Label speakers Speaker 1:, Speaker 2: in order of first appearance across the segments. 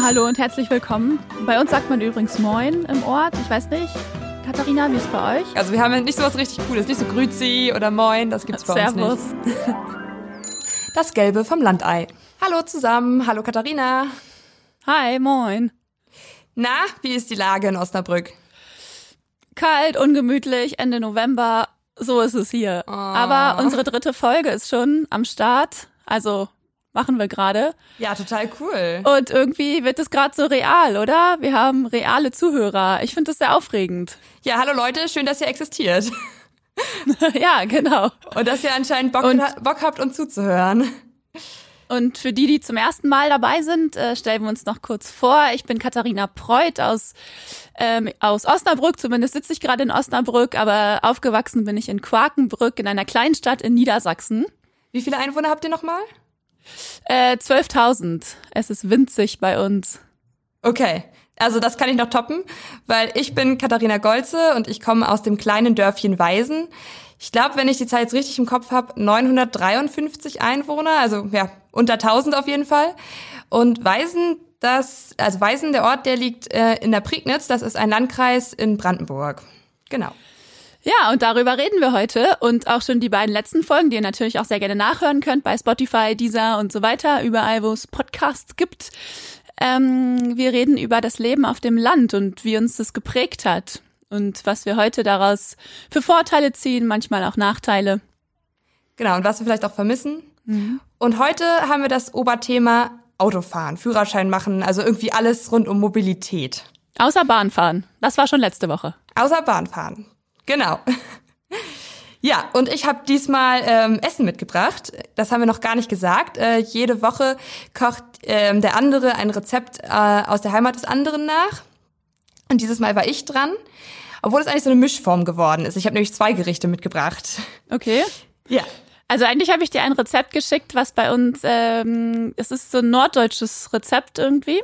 Speaker 1: Hallo und herzlich willkommen. Bei uns sagt man übrigens Moin im Ort. Ich weiß nicht, Katharina, wie ist es bei euch?
Speaker 2: Also wir haben nicht so was richtig Cooles, nicht so Grüzi oder Moin, das gibt's bei
Speaker 1: Servus.
Speaker 2: uns nicht. Das Gelbe vom Landei. Hallo zusammen, hallo Katharina.
Speaker 1: Hi, moin.
Speaker 2: Na, wie ist die Lage in Osnabrück?
Speaker 1: Kalt, ungemütlich, Ende November. So ist es hier.
Speaker 2: Oh.
Speaker 1: Aber unsere dritte Folge ist schon am Start. Also machen wir gerade.
Speaker 2: Ja, total cool.
Speaker 1: Und irgendwie wird es gerade so real, oder? Wir haben reale Zuhörer. Ich finde das sehr aufregend.
Speaker 2: Ja, hallo Leute, schön, dass ihr existiert.
Speaker 1: ja, genau.
Speaker 2: Und dass ihr anscheinend Bock,
Speaker 1: Und-
Speaker 2: Bock habt, uns zuzuhören.
Speaker 1: Und für die, die zum ersten Mal dabei sind, äh, stellen wir uns noch kurz vor. Ich bin Katharina Preuth aus, ähm, aus Osnabrück. Zumindest sitze ich gerade in Osnabrück, aber aufgewachsen bin ich in Quakenbrück in einer Kleinstadt in Niedersachsen.
Speaker 2: Wie viele Einwohner habt ihr nochmal?
Speaker 1: Äh, 12.000. Es ist winzig bei uns.
Speaker 2: Okay, also das kann ich noch toppen, weil ich bin Katharina Golze und ich komme aus dem kleinen Dörfchen Weisen. Ich glaube, wenn ich die Zahl jetzt richtig im Kopf habe, 953 Einwohner, also ja, unter 1000 auf jeden Fall. Und Weisen, das, also Weisen, der Ort, der liegt äh, in der Prignitz, das ist ein Landkreis in Brandenburg. Genau.
Speaker 1: Ja, und darüber reden wir heute und auch schon die beiden letzten Folgen, die ihr natürlich auch sehr gerne nachhören könnt bei Spotify, Deezer und so weiter, überall, wo es Podcasts gibt. Ähm, wir reden über das Leben auf dem Land und wie uns das geprägt hat und was wir heute daraus für Vorteile ziehen, manchmal auch Nachteile.
Speaker 2: Genau, und was wir vielleicht auch vermissen. Und heute haben wir das Oberthema Autofahren, Führerschein machen, also irgendwie alles rund um Mobilität.
Speaker 1: Außer Bahnfahren. Das war schon letzte Woche.
Speaker 2: Außer Bahnfahren. Genau. Ja, und ich habe diesmal ähm, Essen mitgebracht. Das haben wir noch gar nicht gesagt. Äh, jede Woche kocht ähm, der andere ein Rezept äh, aus der Heimat des anderen nach. Und dieses Mal war ich dran. Obwohl es eigentlich so eine Mischform geworden ist. Ich habe nämlich zwei Gerichte mitgebracht.
Speaker 1: Okay.
Speaker 2: Ja.
Speaker 1: Also eigentlich habe ich dir ein Rezept geschickt, was bei uns, ähm, es ist so ein norddeutsches Rezept irgendwie.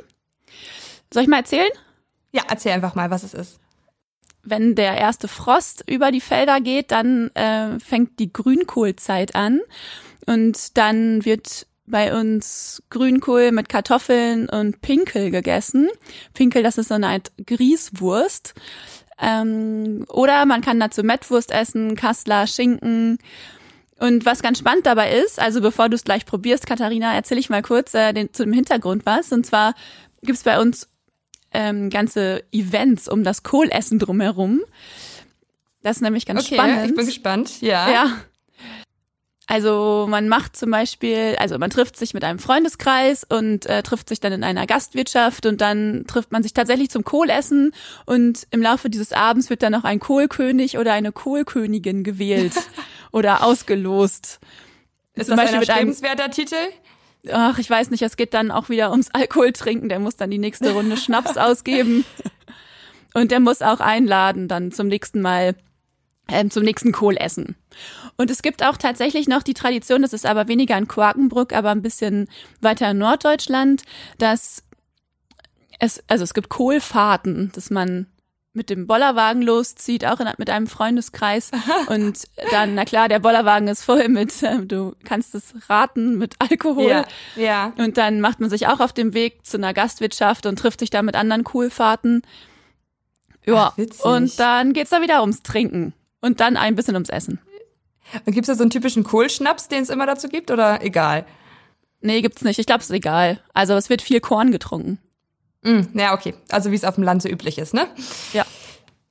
Speaker 1: Soll ich mal erzählen?
Speaker 2: Ja, erzähl einfach mal, was es ist.
Speaker 1: Wenn der erste Frost über die Felder geht, dann äh, fängt die Grünkohlzeit an und dann wird bei uns Grünkohl mit Kartoffeln und Pinkel gegessen. Pinkel, das ist so eine Art Grießwurst. Ähm, oder man kann dazu Mettwurst essen, Kassler, Schinken. Und was ganz spannend dabei ist, also bevor du es gleich probierst, Katharina, erzähle ich mal kurz äh, den, zu dem Hintergrund was. Und zwar gibt's bei uns ähm, ganze Events um das Kohlessen drumherum. Das ist nämlich ganz
Speaker 2: Okay,
Speaker 1: spannend.
Speaker 2: ich bin gespannt. Ja.
Speaker 1: Ja. Also man macht zum Beispiel, also man trifft sich mit einem Freundeskreis und äh, trifft sich dann in einer Gastwirtschaft und dann trifft man sich tatsächlich zum Kohlessen und im Laufe dieses Abends wird dann noch ein Kohlkönig oder eine Kohlkönigin gewählt oder ausgelost.
Speaker 2: Ist
Speaker 1: Zum
Speaker 2: das
Speaker 1: Beispiel
Speaker 2: ein erstrebenswerter Titel?
Speaker 1: Ach, ich weiß nicht, es geht dann auch wieder ums Alkohol trinken. Der muss dann die nächste Runde Schnaps ausgeben. Und der muss auch einladen dann zum nächsten Mal, ähm, zum nächsten Kohlessen. Und es gibt auch tatsächlich noch die Tradition, das ist aber weniger in Quakenbrück, aber ein bisschen weiter in Norddeutschland, dass es, also es gibt Kohlfahrten, dass man mit dem Bollerwagen loszieht, auch in, mit einem Freundeskreis. Und dann, na klar, der Bollerwagen ist voll mit, äh, du kannst es raten, mit Alkohol.
Speaker 2: Ja. Ja.
Speaker 1: Und dann macht man sich auch auf dem Weg zu einer Gastwirtschaft und trifft sich da mit anderen Kohlfahrten. Ja,
Speaker 2: Ach,
Speaker 1: und dann geht's da wieder ums Trinken. Und dann ein bisschen ums Essen.
Speaker 2: Und gibt's da so einen typischen Kohlschnaps, den es immer dazu gibt, oder egal?
Speaker 1: Nee, gibt's nicht. Ich glaube, es ist egal. Also es wird viel Korn getrunken.
Speaker 2: Mm, ja, okay. Also wie es auf dem Land so üblich ist, ne?
Speaker 1: Ja.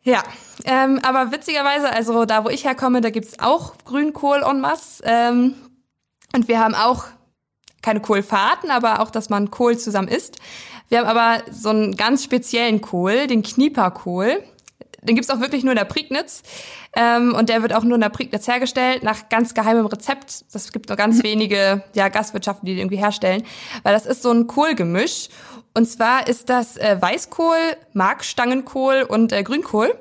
Speaker 2: Ja, ähm, aber witzigerweise, also da, wo ich herkomme, da gibt's auch Grünkohl en masse. Ähm, und wir haben auch keine Kohlfahrten, aber auch, dass man Kohl zusammen isst. Wir haben aber so einen ganz speziellen Kohl, den Knieperkohl. Den gibt's auch wirklich nur in der Prignitz. Ähm, und der wird auch nur in der Prignitz hergestellt, nach ganz geheimem Rezept. Das gibt nur ganz wenige ja, Gastwirtschaften, die den irgendwie herstellen. Weil das ist so ein Kohlgemisch. Und zwar ist das äh, Weißkohl, Markstangenkohl und äh, Grünkohl.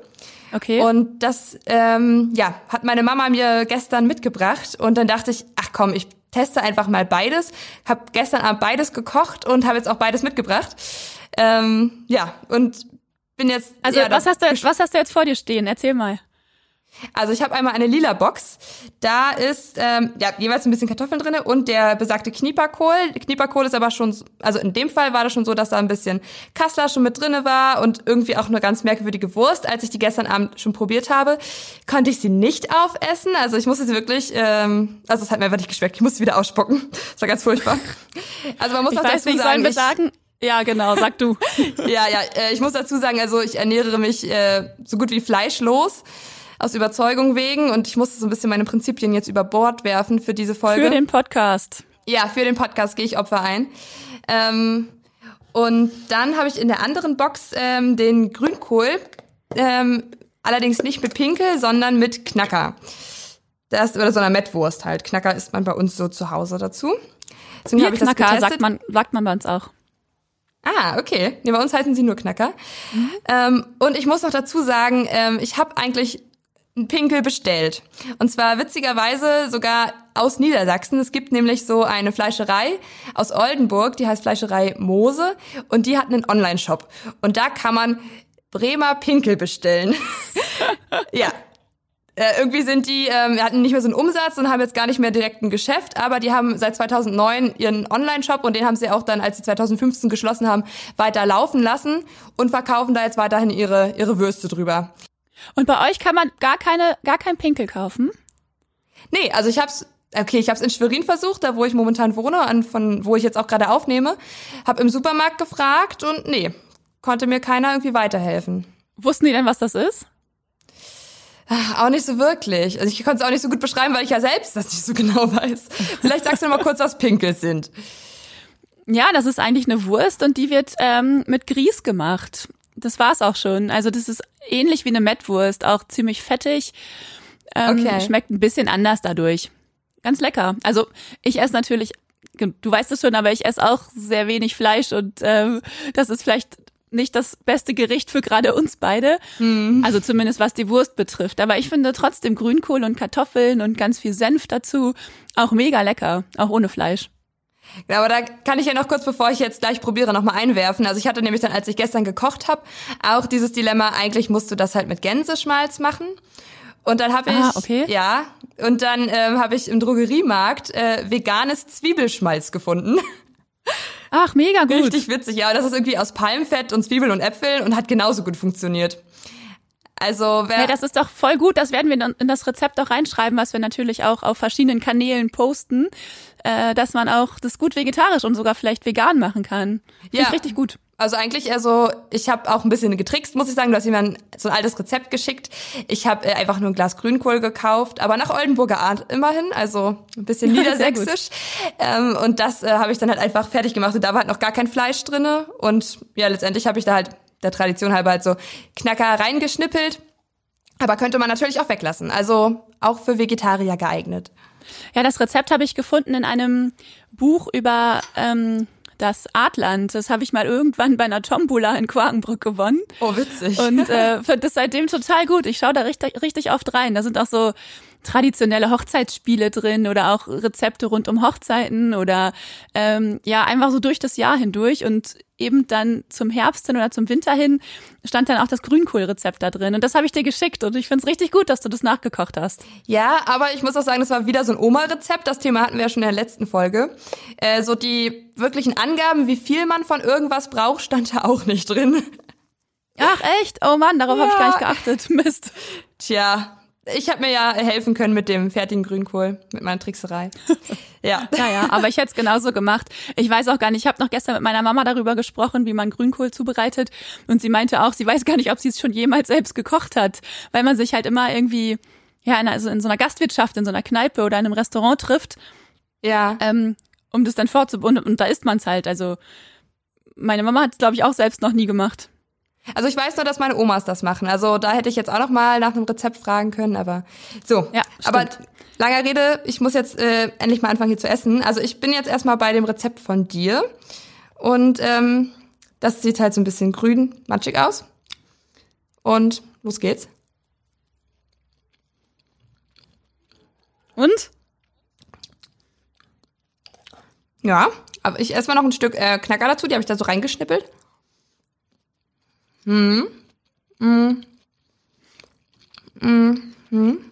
Speaker 1: Okay.
Speaker 2: Und das, ähm, ja, hat meine Mama mir gestern mitgebracht. Und dann dachte ich, ach komm, ich teste einfach mal beides. Hab gestern Abend beides gekocht und habe jetzt auch beides mitgebracht. Ähm, ja, und bin jetzt.
Speaker 1: also
Speaker 2: ja,
Speaker 1: was hast du jetzt, was hast du jetzt vor dir stehen? Erzähl mal.
Speaker 2: Also ich habe einmal eine lila Box. Da ist ähm, ja jeweils ein bisschen Kartoffeln drinne und der besagte Knieperkohl. Knieperkohl ist aber schon, also in dem Fall war das schon so, dass da ein bisschen Kassler schon mit drinne war und irgendwie auch eine ganz merkwürdige Wurst. Als ich die gestern Abend schon probiert habe, konnte ich sie nicht aufessen. Also ich musste sie wirklich, ähm, also es hat mir einfach nicht geschmeckt. Ich musste sie wieder ausspucken. Das war ganz furchtbar. Also man muss
Speaker 1: ich
Speaker 2: auch
Speaker 1: weiß
Speaker 2: dazu
Speaker 1: nicht,
Speaker 2: sagen, ich,
Speaker 1: sagen? Ja, genau, sag du.
Speaker 2: ja, ja, äh, ich muss dazu sagen, also ich ernähre mich äh, so gut wie fleischlos aus Überzeugung wegen und ich musste so ein bisschen meine Prinzipien jetzt über Bord werfen für diese Folge.
Speaker 1: Für den Podcast.
Speaker 2: Ja, für den Podcast gehe ich Opfer ein. Ähm, und dann habe ich in der anderen Box ähm, den Grünkohl, ähm, allerdings nicht mit Pinkel, sondern mit Knacker. Das oder so einer Mettwurst halt. Knacker isst man bei uns so zu Hause dazu.
Speaker 1: Deswegen habe ich das getestet. sagt man, sagt man bei uns auch.
Speaker 2: Ah, okay. Nee, bei uns heißen sie nur Knacker. Mhm. Ähm, und ich muss noch dazu sagen, ähm, ich habe eigentlich einen Pinkel bestellt. Und zwar witzigerweise sogar aus Niedersachsen. Es gibt nämlich so eine Fleischerei aus Oldenburg, die heißt Fleischerei Mose und die hat einen Online-Shop. Und da kann man Bremer Pinkel bestellen. ja, äh, irgendwie sind die, ähm, hatten nicht mehr so einen Umsatz und haben jetzt gar nicht mehr direkt ein Geschäft, aber die haben seit 2009 ihren Online-Shop und den haben sie auch dann, als sie 2015 geschlossen haben, weiter laufen lassen und verkaufen da jetzt weiterhin ihre, ihre Würste drüber.
Speaker 1: Und bei euch kann man gar keine, gar kein Pinkel kaufen?
Speaker 2: Nee, also ich hab's, okay, ich hab's in Schwerin versucht, da wo ich momentan wohne, an, von wo ich jetzt auch gerade aufnehme, hab im Supermarkt gefragt und nee, konnte mir keiner irgendwie weiterhelfen.
Speaker 1: Wussten die denn, was das ist?
Speaker 2: Auch nicht so wirklich. Also ich konnte es auch nicht so gut beschreiben, weil ich ja selbst das nicht so genau weiß. Vielleicht sagst du noch mal kurz, was Pinkel sind.
Speaker 1: Ja, das ist eigentlich eine Wurst und die wird ähm, mit Grieß gemacht. Das war's auch schon. Also das ist ähnlich wie eine Mettwurst, auch ziemlich fettig. Ähm, okay. Schmeckt ein bisschen anders dadurch. Ganz lecker. Also ich esse natürlich, du weißt es schon, aber ich esse auch sehr wenig Fleisch und ähm, das ist vielleicht nicht das beste Gericht für gerade uns beide. Hm. Also zumindest was die Wurst betrifft. Aber ich finde trotzdem Grünkohl und Kartoffeln und ganz viel Senf dazu auch mega lecker, auch ohne Fleisch.
Speaker 2: Ja, aber da kann ich ja noch kurz, bevor ich jetzt gleich probiere, nochmal einwerfen. Also ich hatte nämlich dann, als ich gestern gekocht habe, auch dieses Dilemma, eigentlich musst du das halt mit Gänseschmalz machen. Und dann habe ich, ah, okay. ja, und dann ähm, habe ich im Drogeriemarkt äh, veganes Zwiebelschmalz gefunden.
Speaker 1: Ach, mega gut.
Speaker 2: Richtig witzig, ja. Das ist irgendwie aus Palmfett und Zwiebeln und Äpfeln und hat genauso gut funktioniert. Also wer
Speaker 1: hey, das ist doch voll gut. Das werden wir in das Rezept auch reinschreiben, was wir natürlich auch auf verschiedenen Kanälen posten, äh, dass man auch das gut vegetarisch und sogar vielleicht vegan machen kann. Finde ja. ich richtig gut.
Speaker 2: Also eigentlich eher so, ich habe auch ein bisschen getrickst, muss ich sagen. Du hast jemand so ein altes Rezept geschickt. Ich habe äh, einfach nur ein Glas Grünkohl gekauft, aber nach Oldenburger Art immerhin, also ein bisschen niedersächsisch. Ähm, und das äh, habe ich dann halt einfach fertig gemacht. Und da war halt noch gar kein Fleisch drinne. Und ja, letztendlich habe ich da halt der Tradition halber halt so Knacker reingeschnippelt. Aber könnte man natürlich auch weglassen. Also auch für Vegetarier geeignet.
Speaker 1: Ja, das Rezept habe ich gefunden in einem Buch über ähm, das Adland. Das habe ich mal irgendwann bei einer Tombola in Quakenbrück gewonnen.
Speaker 2: Oh, witzig.
Speaker 1: Und äh, finde das seitdem total gut. Ich schaue da richtig, richtig oft rein. Da sind auch so traditionelle Hochzeitsspiele drin oder auch Rezepte rund um Hochzeiten oder ähm, ja, einfach so durch das Jahr hindurch. Und eben dann zum Herbst hin oder zum Winter hin stand dann auch das Grünkohlrezept da drin. Und das habe ich dir geschickt und ich finde es richtig gut, dass du das nachgekocht hast.
Speaker 2: Ja, aber ich muss auch sagen, das war wieder so ein Oma-Rezept. Das Thema hatten wir ja schon in der letzten Folge. Äh, so die wirklichen Angaben, wie viel man von irgendwas braucht, stand da auch nicht drin.
Speaker 1: Ach echt? Oh Mann, darauf ja. habe ich gar nicht geachtet. Mist.
Speaker 2: Tja, ich habe mir ja helfen können mit dem fertigen Grünkohl, mit meiner Trickserei.
Speaker 1: Ja. Naja, aber ich hätte es genauso gemacht. Ich weiß auch gar nicht, ich habe noch gestern mit meiner Mama darüber gesprochen, wie man Grünkohl zubereitet. Und sie meinte auch, sie weiß gar nicht, ob sie es schon jemals selbst gekocht hat. Weil man sich halt immer irgendwie, ja, in, also in so einer Gastwirtschaft, in so einer Kneipe oder in einem Restaurant trifft.
Speaker 2: Ja.
Speaker 1: Ähm, um das dann vorzubereiten. Und, und da isst man es halt. Also meine Mama hat es, glaube ich, auch selbst noch nie gemacht.
Speaker 2: Also ich weiß nur, dass meine Omas das machen. Also da hätte ich jetzt auch noch mal nach einem Rezept fragen können, aber so. Ja, stimmt. aber langer Rede, ich muss jetzt äh, endlich mal anfangen hier zu essen. Also ich bin jetzt erstmal bei dem Rezept von dir und ähm, das sieht halt so ein bisschen grün, matschig aus. Und los geht's.
Speaker 1: Und?
Speaker 2: Ja, aber ich esse mal noch ein Stück äh, Knacker dazu, die habe ich da so reingeschnippelt. Hm. Hm. Hm.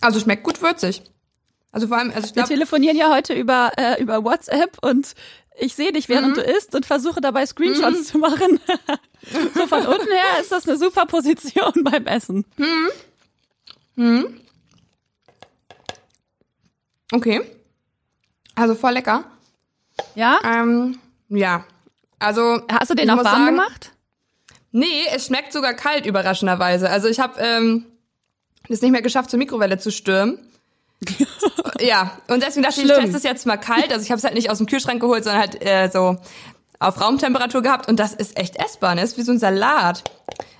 Speaker 2: Also schmeckt gut würzig. Also vor allem, also ich
Speaker 1: Wir
Speaker 2: glaube,
Speaker 1: telefonieren ja heute über, äh, über WhatsApp und ich sehe dich, während du isst und versuche dabei Screenshots zu machen. so von unten her ist das eine super Position beim Essen.
Speaker 2: okay. Also voll lecker.
Speaker 1: Ja?
Speaker 2: Ähm, ja. Also.
Speaker 1: Hast du den
Speaker 2: ich
Speaker 1: auch warm
Speaker 2: sagen,
Speaker 1: gemacht?
Speaker 2: Nee, es schmeckt sogar kalt, überraschenderweise. Also ich habe ähm, es nicht mehr geschafft, zur Mikrowelle zu stürmen. ja, und deswegen dachte ich, ich
Speaker 1: Schlimm.
Speaker 2: teste es jetzt mal kalt. Also ich habe es halt nicht aus dem Kühlschrank geholt, sondern halt äh, so auf Raumtemperatur gehabt. Und das ist echt essbar. Ne? ist wie so ein Salat.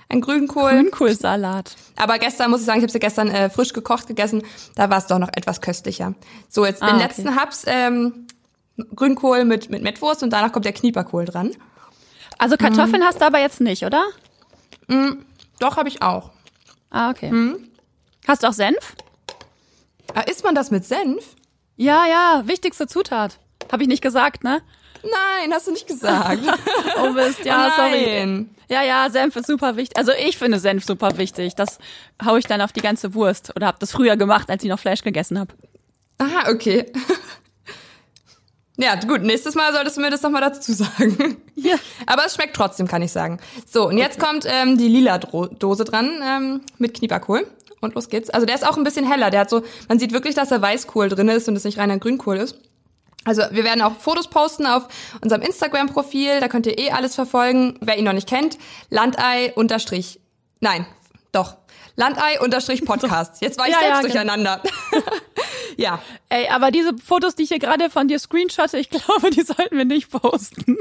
Speaker 2: Ein Grünkohl.
Speaker 1: Grünkohlsalat.
Speaker 2: Aber gestern muss ich sagen, ich habe sie gestern äh, frisch gekocht gegessen. Da war es doch noch etwas köstlicher. So, jetzt
Speaker 1: Ah,
Speaker 2: den
Speaker 1: okay.
Speaker 2: letzten Haps ähm, Grünkohl mit, mit Mettwurst und danach kommt der Knieperkohl dran.
Speaker 1: Also Kartoffeln hast du aber jetzt nicht, oder?
Speaker 2: Doch, habe ich auch.
Speaker 1: Ah, okay. Hast du auch Senf?
Speaker 2: Ah, isst man das mit Senf?
Speaker 1: Ja, ja, wichtigste Zutat. Habe ich nicht gesagt, ne?
Speaker 2: Nein, hast du nicht gesagt.
Speaker 1: Oh Mist, ja,
Speaker 2: Oh
Speaker 1: sorry.
Speaker 2: nein.
Speaker 1: Ja, ja, Senf ist super wichtig. Also ich finde Senf super wichtig. Das hau ich dann auf die ganze Wurst. Oder habe das früher gemacht, als ich noch Fleisch gegessen habe.
Speaker 2: Aha, okay. Ja, gut, nächstes Mal solltest du mir das nochmal dazu sagen.
Speaker 1: Ja.
Speaker 2: Aber es schmeckt trotzdem, kann ich sagen. So, und jetzt kommt ähm, die lila Dro Dose dran ähm, mit Knieperkohl. Und los geht's. Also der ist auch ein bisschen heller. Der hat so, man sieht wirklich, dass da Weißkohl drin ist und es nicht reiner Grünkohl ist. Also wir werden auch Fotos posten auf unserem Instagram-Profil. Da könnt ihr eh alles verfolgen. Wer ihn noch nicht kennt, Landei unterstrich, nein, doch, Landei unterstrich Podcast. Jetzt war ich
Speaker 1: Ja,
Speaker 2: selbst
Speaker 1: ja, genau.
Speaker 2: durcheinander. ja,
Speaker 1: Ey, aber diese Fotos, die ich hier gerade von dir screenshotte, ich glaube, die sollten wir nicht posten.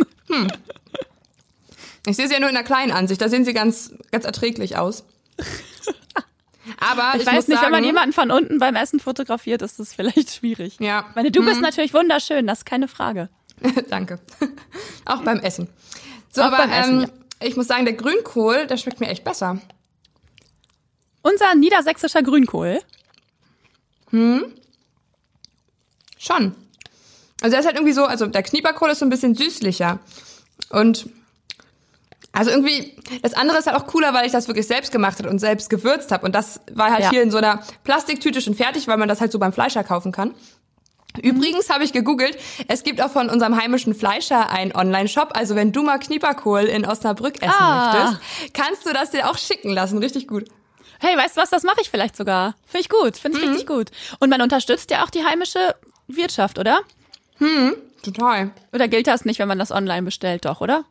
Speaker 2: ich sehe sie ja nur in der kleinen Ansicht. Da sehen sie ganz, ganz erträglich aus. Aber ich,
Speaker 1: Ich weiß nicht,
Speaker 2: sagen,
Speaker 1: wenn man jemanden von unten beim Essen fotografiert, ist das vielleicht schwierig.
Speaker 2: Ja.
Speaker 1: Ich meine, du bist natürlich wunderschön, das ist keine Frage.
Speaker 2: Danke. Auch beim Essen. So,
Speaker 1: Auch
Speaker 2: aber
Speaker 1: beim Essen,
Speaker 2: ähm, ich muss sagen, der Grünkohl, der schmeckt mir echt besser.
Speaker 1: Unser niedersächsischer Grünkohl.
Speaker 2: Schon. Also er ist halt irgendwie so, also der Knieperkohl ist so ein bisschen süßlicher. Und also irgendwie, das andere ist halt auch cooler, weil ich das wirklich selbst gemacht habe und selbst gewürzt habe. Und das war halt
Speaker 1: Ja.
Speaker 2: hier in so einer Plastiktüte schon fertig, weil man das halt so beim Fleischer kaufen kann. Übrigens habe ich gegoogelt, es gibt auch von unserem heimischen Fleischer einen Online-Shop. Also wenn du mal Knieperkohl in Osnabrück essen
Speaker 1: Ah.
Speaker 2: möchtest, kannst du das dir auch schicken lassen. Richtig gut.
Speaker 1: Hey, weißt du was, das mache ich vielleicht sogar. Finde ich gut, finde ich richtig gut. Und man unterstützt ja auch die heimische Wirtschaft, oder?
Speaker 2: Total.
Speaker 1: Oder gilt das nicht, wenn man das online bestellt, doch, oder?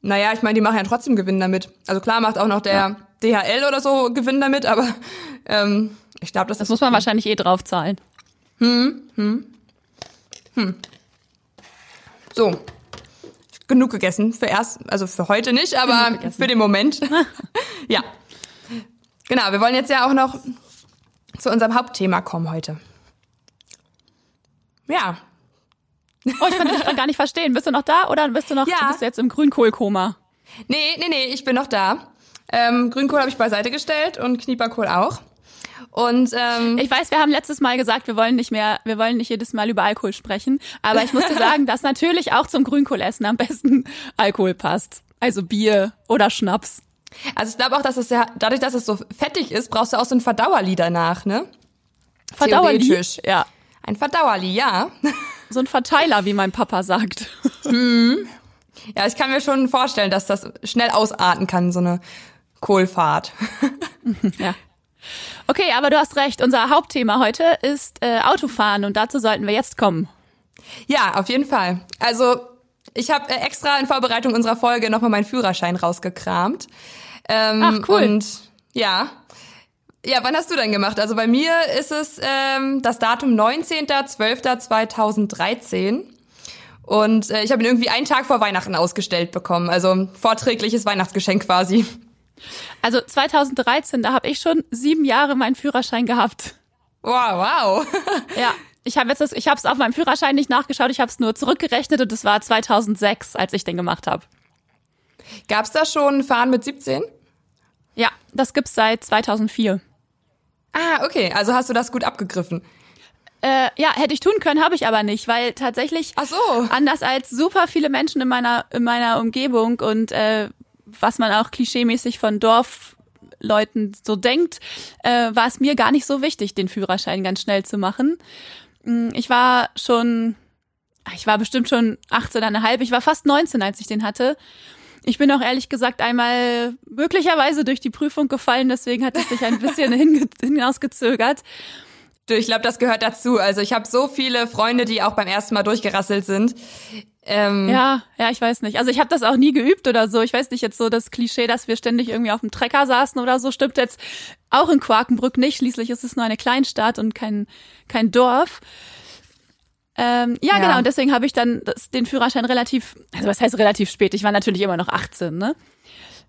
Speaker 2: Naja, ich meine, die machen ja trotzdem Gewinn damit. Also klar macht auch noch der DHL oder so Gewinn damit, aber ähm, ich glaube, das,
Speaker 1: Das muss man wahrscheinlich eh draufzahlen.
Speaker 2: so. Genug gegessen für erst, also für heute nicht, aber für den Moment. ja. Genau, wir wollen jetzt ja auch noch zu unserem Hauptthema kommen heute. Ja,
Speaker 1: Oh, ich konnte dich gar nicht verstehen. Bist du noch da oder bist du noch
Speaker 2: Ja.
Speaker 1: bist du jetzt im Grünkohlkoma?
Speaker 2: nee, nee, nee, ich bin noch da. Ähm, Grünkohl habe ich beiseite gestellt und Knieperkohl auch. Und ähm,
Speaker 1: Ich weiß, wir haben letztes Mal gesagt, wir wollen nicht mehr, wir wollen nicht jedes Mal über Alkohol sprechen, aber ich muss dir sagen, dass natürlich auch zum Grünkohlessen am besten Alkohol passt. Also Bier oder Schnaps.
Speaker 2: Also ich glaube auch, dass es ja, dadurch, dass es so fettig ist, brauchst du auch so ein Verdauerli danach, ne?
Speaker 1: Verdauerli. Ja.
Speaker 2: Ein Verdauerli, ja.
Speaker 1: So ein Verteiler, wie mein Papa sagt.
Speaker 2: Ja, ich kann mir schon vorstellen, dass das schnell ausarten kann, so eine Kohlfahrt.
Speaker 1: Ja. Okay, aber du hast recht. Unser Hauptthema heute ist äh, Autofahren und dazu sollten wir jetzt kommen.
Speaker 2: Ja, auf jeden Fall. Also ich habe äh, extra in Vorbereitung unserer Folge nochmal meinen Führerschein rausgekramt. Ähm,
Speaker 1: Ach, cool.
Speaker 2: Und ja. Ja, wann hast du denn gemacht? Also bei mir ist es ähm, das Datum 19.12.2013. Und äh, ich habe ihn irgendwie einen Tag vor Weihnachten ausgestellt bekommen. Also vorträgliches Weihnachtsgeschenk quasi.
Speaker 1: Also 2013, da habe ich schon sieben Jahre meinen Führerschein gehabt.
Speaker 2: Wow, wow.
Speaker 1: Ja, ich habe jetzt das, ich habe es auf meinem Führerschein nicht nachgeschaut, ich habe es nur zurückgerechnet und es war 2006, als ich den gemacht habe.
Speaker 2: Gab's da schon Fahren mit 17?
Speaker 1: Ja, das gibt's seit 2004.
Speaker 2: Ah, okay. Also hast du das gut abgegriffen.
Speaker 1: Äh, ja, hätte ich tun können, habe ich aber nicht, weil tatsächlich
Speaker 2: Ach so.
Speaker 1: anders als super viele Menschen in meiner in meiner Umgebung und äh, was man auch klischeemäßig von Leuten so denkt, äh, war es mir gar nicht so wichtig, den Führerschein ganz schnell zu machen. Mm, ich war schon, ich war bestimmt schon 18,5, ich war fast 19, als ich den hatte. Ich bin auch ehrlich gesagt einmal möglicherweise durch die Prüfung gefallen, deswegen hat es sich ein bisschen hinausgezögert.
Speaker 2: Du, ich glaube, das gehört dazu. Also ich habe so viele Freunde, die auch beim ersten Mal durchgerasselt sind.
Speaker 1: Ähm, ja, ja, ich weiß nicht. Also ich habe das auch nie geübt oder so. Ich weiß nicht jetzt so das Klischee, dass wir ständig irgendwie auf dem Trecker saßen oder so, stimmt jetzt auch in Quakenbrück nicht. Schließlich ist es nur eine Kleinstadt und kein kein Dorf. Ähm, ja, ja, genau. Und deswegen habe ich dann das, den Führerschein relativ, also was heißt relativ spät? Ich war natürlich immer noch 18, ne?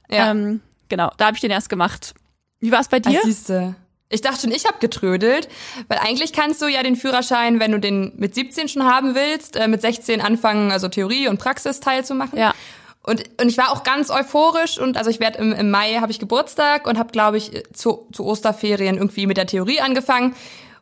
Speaker 1: Ja. Ähm, genau, da habe ich den erst gemacht. Wie war es bei dir?
Speaker 2: siehste. Ich dachte schon, ich habe getrödelt, weil eigentlich kannst du ja den Führerschein, wenn du den mit 17 schon haben willst, äh, mit 16 anfangen, also Theorie und Praxis teilzumachen. Ja. Und, und ich war auch ganz euphorisch und also ich werde im, im Mai habe ich Geburtstag und habe glaube ich zu, zu Osterferien irgendwie mit der Theorie angefangen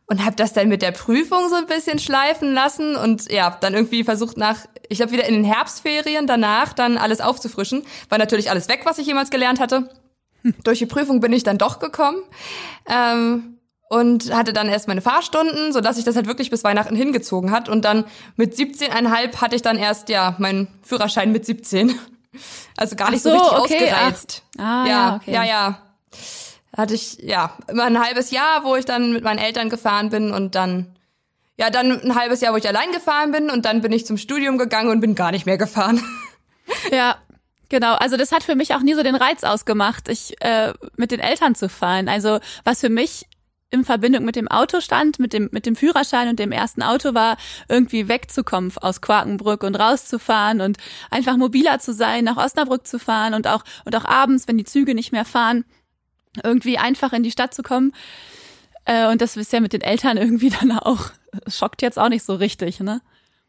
Speaker 2: und habe das dann mit der Prüfung so ein bisschen schleifen lassen und ja, dann irgendwie versucht nach, ich glaube wieder in den Herbstferien danach dann alles aufzufrischen. War natürlich alles weg, was ich jemals gelernt hatte. Durch die Prüfung bin ich dann doch gekommen. Ähm, und hatte dann erst meine Fahrstunden, so dass ich das halt wirklich bis Weihnachten hingezogen hat. Und dann mit 17,5 hatte ich dann erst ja meinen Führerschein mit 17. Also gar nicht so, so, richtig okay, ausgereizt.
Speaker 1: Ah, ja, ja, okay.
Speaker 2: ja, ja hatte ich ja immer ein halbes Jahr, wo ich dann mit meinen Eltern gefahren bin und dann ja dann ein halbes Jahr, wo ich allein gefahren bin und dann bin ich zum Studium gegangen und bin gar nicht mehr gefahren.
Speaker 1: Ja, Genau, also das hat für mich auch nie so den Reiz ausgemacht, ich äh, mit den Eltern zu fahren. Also was für mich in Verbindung mit dem Auto stand, mit dem, mit dem Führerschein und dem ersten Auto war, irgendwie wegzukommen aus Quakenbrück und rauszufahren und einfach mobiler zu sein, nach Osnabrück zu fahren und auch, und auch abends, wenn die Züge nicht mehr fahren, irgendwie einfach in die Stadt zu kommen. Äh, und das ist ja mit den Eltern irgendwie dann auch, schockt jetzt auch nicht so richtig, ne?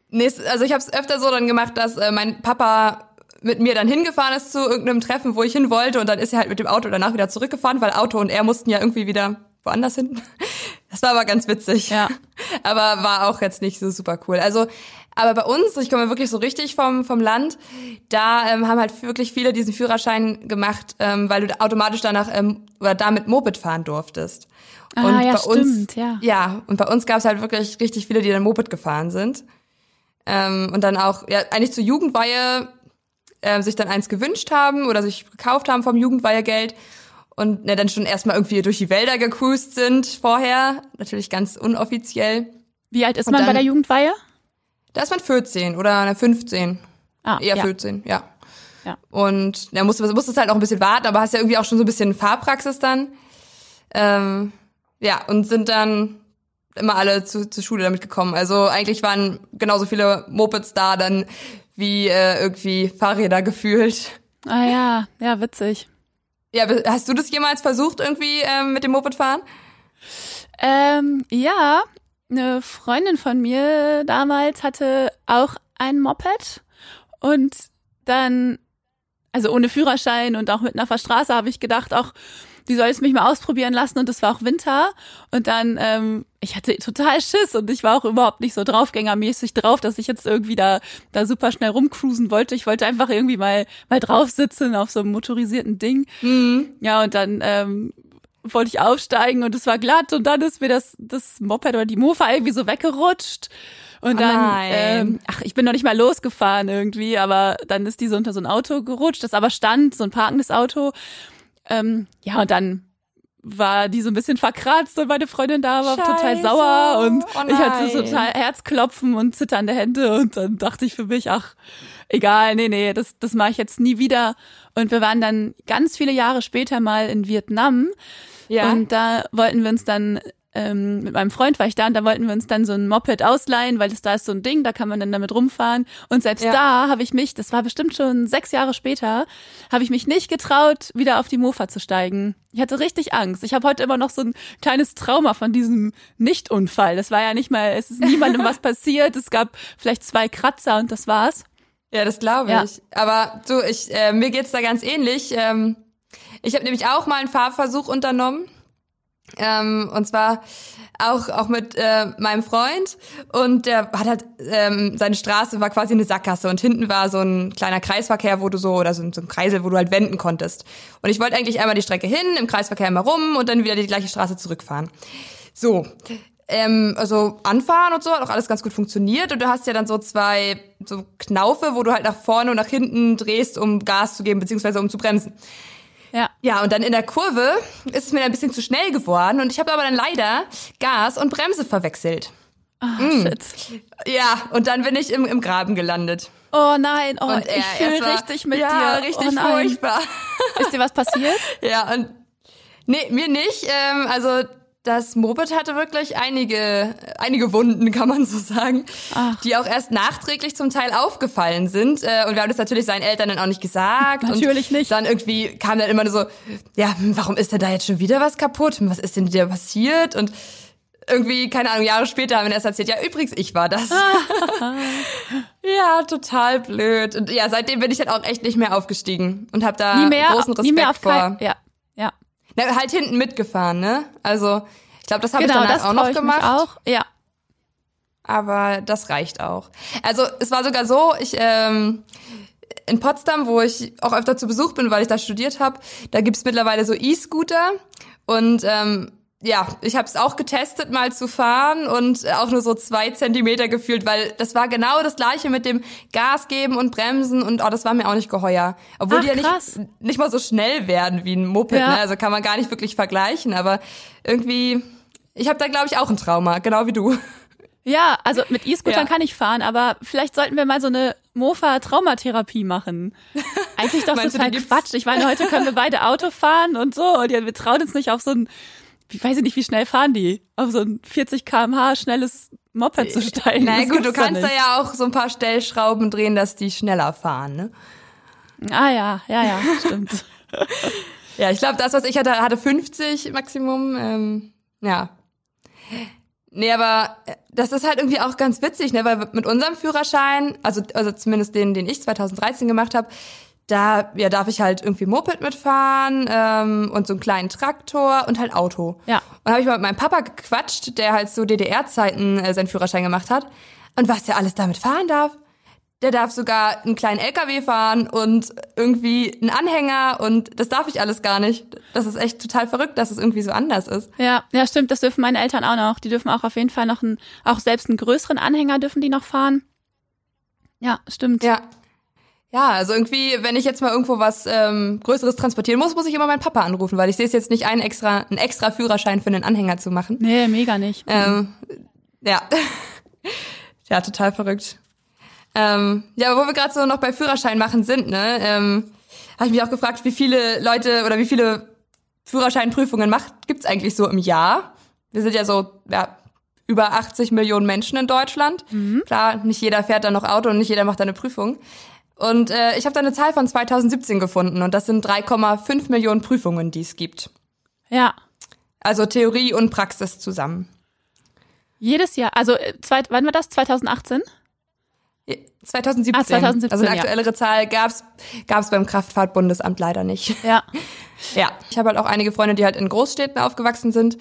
Speaker 2: Nee, also ich habe es öfter so dann gemacht, dass äh, mein Papa mit mir dann hingefahren ist zu irgendeinem Treffen, wo ich hin wollte und dann ist er halt mit dem Auto danach wieder zurückgefahren, weil Auto und er mussten ja irgendwie wieder woanders hin. Das war aber ganz witzig.
Speaker 1: Ja.
Speaker 2: Aber war auch jetzt nicht so super cool. Also aber bei uns, ich komme wirklich so richtig vom, vom Land, da ähm, haben halt wirklich viele diesen Führerschein gemacht, ähm, weil du automatisch danach ähm, oder damit Moped fahren durftest.
Speaker 1: Ah, und ja, bei stimmt, uns, ja.
Speaker 2: ja, und bei uns gab es halt wirklich richtig viele, die dann Moped gefahren sind. Ähm, und dann auch, ja, eigentlich zur Jugendweihe äh, sich dann eins gewünscht haben oder sich gekauft haben vom Jugendweihegeld und ne, dann schon erstmal irgendwie durch die Wälder gecruised sind vorher, natürlich ganz unoffiziell.
Speaker 1: Wie alt ist und man dann, bei der Jugendweihe?
Speaker 2: Da ist man 14 oder 15. Ah, Eher ja. 14, ja. ja. Und da ja, musst, musst es halt auch ein bisschen warten, aber hast ja irgendwie auch schon so ein bisschen Fahrpraxis dann. Ähm, ja, und sind dann immer alle zu, zur Schule damit gekommen. Also eigentlich waren genauso viele Mopeds da dann wie äh, irgendwie Fahrräder gefühlt.
Speaker 1: Ah ja, ja, witzig.
Speaker 2: Ja, hast du das jemals versucht, irgendwie ähm, mit dem Moped fahren?
Speaker 1: Ähm, ja, eine Freundin von mir damals hatte auch ein Moped und dann, also ohne Führerschein und auch mitten auf der Straße habe ich gedacht, auch die soll es mich mal ausprobieren lassen und es war auch Winter und dann, ähm, ich hatte total Schiss und ich war auch überhaupt nicht so draufgängermäßig drauf, dass ich jetzt irgendwie da, da super schnell rumcruisen wollte. Ich wollte einfach irgendwie mal, mal drauf sitzen auf so einem motorisierten Ding. Mhm. Ja, und dann, ähm, wollte ich aufsteigen und es war glatt und dann ist mir das, das Moped oder die Mofa irgendwie so weggerutscht. Und oh dann, ähm, ach, ich bin noch nicht mal losgefahren irgendwie, aber dann ist die so unter so ein Auto gerutscht, das aber stand, so ein parkendes Auto. Ähm, ja, und dann war die so ein bisschen verkratzt und meine Freundin da war Scheiße. total sauer und oh ich hatte total Herzklopfen und zitternde Hände und dann dachte ich für mich, ach, egal, nee, nee, das, das mache ich jetzt nie wieder. Und wir waren dann ganz viele Jahre später mal in Vietnam ja. Und da wollten wir uns dann ähm, mit meinem Freund war ich da und da wollten wir uns dann so ein Moped ausleihen, weil das da ist so ein Ding, da kann man dann damit rumfahren. Und selbst ja. da habe ich mich, das war bestimmt schon sechs Jahre später, habe ich mich nicht getraut, wieder auf die Mofa zu steigen. Ich hatte richtig Angst. Ich habe heute immer noch so ein kleines Trauma von diesem Nichtunfall. Das war ja nicht mal, es ist niemandem was passiert. Es gab vielleicht zwei Kratzer und das war's.
Speaker 2: Ja, das glaube ich. Ja. Aber du, ich, äh, mir geht's da ganz ähnlich. Ähm ich habe nämlich auch mal einen Fahrversuch unternommen. Ähm, und zwar auch auch mit äh, meinem Freund und der hat halt ähm, seine Straße war quasi eine Sackgasse und hinten war so ein kleiner Kreisverkehr, wo du so oder so, so ein Kreisel, wo du halt wenden konntest. Und ich wollte eigentlich einmal die Strecke hin, im Kreisverkehr immer rum und dann wieder die gleiche Straße zurückfahren. So, ähm, also anfahren und so hat auch alles ganz gut funktioniert und du hast ja dann so zwei so Knaufe, wo du halt nach vorne und nach hinten drehst, um Gas zu geben beziehungsweise um zu bremsen.
Speaker 1: Ja.
Speaker 2: Ja, und dann in der Kurve ist es mir ein bisschen zu schnell geworden und ich habe aber dann leider Gas und Bremse verwechselt.
Speaker 1: Ah, shit.
Speaker 2: Ja, und dann bin ich im, im Graben gelandet.
Speaker 1: Oh nein, oh,
Speaker 2: Und er-
Speaker 1: ich fühle richtig mit
Speaker 2: ja,
Speaker 1: dir.
Speaker 2: richtig
Speaker 1: oh
Speaker 2: furchtbar.
Speaker 1: Ist dir was passiert?
Speaker 2: Ja, und nee, mir nicht. Ähm, also das Moped hatte wirklich einige, einige Wunden, kann man so sagen,
Speaker 1: Ach.
Speaker 2: die auch erst nachträglich zum Teil aufgefallen sind. Äh, und wir haben das natürlich seinen Eltern dann auch nicht gesagt.
Speaker 1: Natürlich nicht.
Speaker 2: Dann irgendwie kam dann immer nur so, ja, hm, warum ist denn da jetzt schon wieder was kaputt? Hm, Was ist denn dir passiert? Und irgendwie, keine Ahnung, Jahre später haben wir erst erzählt, ja, übrigens, ich war das. ja, total blöd. Und ja, seitdem bin ich halt auch echt nicht mehr aufgestiegen und habe da
Speaker 1: nie mehr,
Speaker 2: großen Respekt
Speaker 1: nie mehr auf
Speaker 2: vor.
Speaker 1: kein, ja.
Speaker 2: Na, halt hinten mitgefahren, ne? Also, ich glaube, das habe
Speaker 1: Genau,
Speaker 2: ich
Speaker 1: das
Speaker 2: danach auch noch gemacht.
Speaker 1: auch. Ja.
Speaker 2: Aber das reicht auch. Also, es war sogar so, ich ähm, in Potsdam, wo ich auch öfter zu Besuch bin, weil ich da studiert habe, da gibt's mittlerweile so E-Scooter und ähm, ja, ich habe es auch getestet, mal zu fahren und auch nur so zwei Zentimeter gefühlt, weil das war genau das gleiche mit dem Gas geben und Bremsen und oh, das war mir auch nicht geheuer. Obwohl
Speaker 1: Ach,
Speaker 2: die ja
Speaker 1: krass.
Speaker 2: nicht, nicht mal so schnell werden wie ein Moped,
Speaker 1: Ja.
Speaker 2: ne? also kann man gar nicht wirklich vergleichen, aber irgendwie, ich habe da glaube ich auch ein Trauma, genau wie du.
Speaker 1: Ja, also mit E-Scootern
Speaker 2: Ja.
Speaker 1: kann ich fahren, aber vielleicht sollten wir mal so eine Mofa-Traumatherapie machen. Eigentlich doch total? Quatsch. Ich meine, heute können wir beide Auto fahren und so und ja, wir trauen uns nicht auf so ein, ich weiß nicht, wie schnell fahren die, auf so ein 40 km/h schnelles Moped zu steigen.
Speaker 2: Na gut, du kannst da
Speaker 1: nicht.
Speaker 2: ja auch so ein paar Stellschrauben drehen, dass die schneller fahren, ne?
Speaker 1: Ah ja, ja, ja, stimmt.
Speaker 2: Ja, ich glaube, das, was ich hatte, hatte 50 Maximum. Ähm, ja. Nee, aber äh, das ist halt irgendwie auch ganz witzig, ne? Weil mit unserem Führerschein, also, also zumindest den, den ich 2013 gemacht habe, da ja, darf ich halt irgendwie Moped mitfahren ähm, und so einen kleinen Traktor und halt Auto.
Speaker 1: Ja.
Speaker 2: Und habe ich mal mit meinem Papa gequatscht, der halt so DDR-Zeiten äh, seinen Führerschein gemacht hat. Und was der alles damit fahren darf. Der darf sogar einen kleinen LKW fahren und irgendwie einen Anhänger und das darf ich alles gar nicht. Das ist echt total verrückt, dass es irgendwie so anders ist.
Speaker 1: Ja, ja, stimmt, das dürfen meine Eltern auch noch. Die dürfen auch auf jeden Fall noch einen, auch selbst einen größeren Anhänger dürfen die noch fahren. Ja, stimmt.
Speaker 2: Ja. Ja, also irgendwie, wenn ich jetzt mal irgendwo was ähm, Größeres transportieren muss, muss ich immer meinen Papa anrufen, weil ich sehe es jetzt nicht ein, extra, einen extra Führerschein für einen Anhänger zu machen.
Speaker 1: Nee, mega nicht.
Speaker 2: Ähm, ja. ja, total verrückt. Ähm, ja, aber wo wir gerade so noch bei Führerschein machen sind, ne, ähm, habe ich mich auch gefragt, wie viele Leute oder wie viele Führerscheinprüfungen macht gibt's eigentlich so im Jahr? Wir sind ja so ja, über 80 Millionen Menschen in Deutschland. Klar, nicht jeder fährt da noch Auto und nicht jeder macht da eine Prüfung. Und äh, ich habe da eine Zahl von 2017 gefunden und das sind 3,5 Millionen Prüfungen, die es gibt.
Speaker 1: Ja.
Speaker 2: Also Theorie und Praxis zusammen.
Speaker 1: Jedes Jahr, also äh, zweit, wann war das? 2018?
Speaker 2: 2017.
Speaker 1: Ah, 2017,
Speaker 2: also eine
Speaker 1: ja.
Speaker 2: aktuellere Zahl gab's gab's beim Kraftfahrtbundesamt leider nicht.
Speaker 1: Ja.
Speaker 2: Ja, ich habe halt auch einige Freunde, die halt in Großstädten aufgewachsen sind.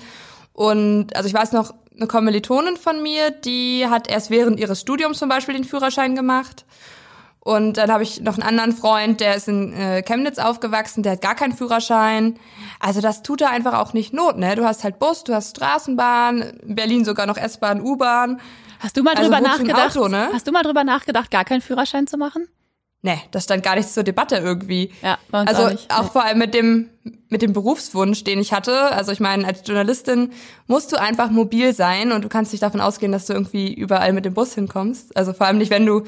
Speaker 2: Und also ich weiß noch, eine Kommilitonin von mir, die hat erst während ihres Studiums zum Beispiel den Führerschein gemacht. Und dann habe ich noch einen anderen Freund, der ist in äh, Chemnitz aufgewachsen, der hat gar keinen Führerschein. Also das tut da einfach auch nicht Not, ne? Du hast halt Bus, du hast Straßenbahn, in Berlin sogar noch S-Bahn, U-Bahn.
Speaker 1: Hast du mal
Speaker 2: Also
Speaker 1: drüber
Speaker 2: ein
Speaker 1: nachgedacht?
Speaker 2: Auto, ne?
Speaker 1: Hast du mal drüber nachgedacht, gar keinen Führerschein zu machen?
Speaker 2: Nee, das stand gar nicht zur Debatte irgendwie.
Speaker 1: Ja, bei uns
Speaker 2: also
Speaker 1: auch nicht. Nee.
Speaker 2: vor allem mit dem mit dem Berufswunsch, den ich hatte. Also ich meine, als Journalistin musst du einfach mobil sein und du kannst nicht davon ausgehen, dass du irgendwie überall mit dem Bus hinkommst. Also vor allem nicht, wenn du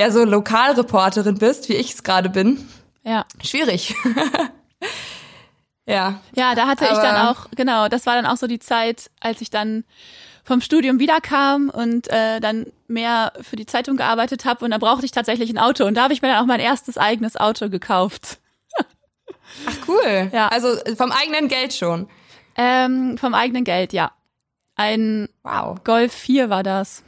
Speaker 2: ja so Lokalreporterin bist, wie ich es gerade bin.
Speaker 1: Ja.
Speaker 2: Schwierig. ja.
Speaker 1: Ja, da hatte ich dann
Speaker 2: Aber-
Speaker 1: auch, genau, das war dann auch so die Zeit, als ich dann vom Studium wiederkam und äh, dann mehr für die Zeitung gearbeitet habe und da brauchte ich tatsächlich ein Auto und da habe ich mir dann auch mein erstes eigenes Auto gekauft.
Speaker 2: Ach cool.
Speaker 1: Ja.
Speaker 2: Also vom eigenen Geld schon.
Speaker 1: Ähm, vom eigenen Geld, ja. Ein
Speaker 2: Wow.
Speaker 1: Golf 4 war das.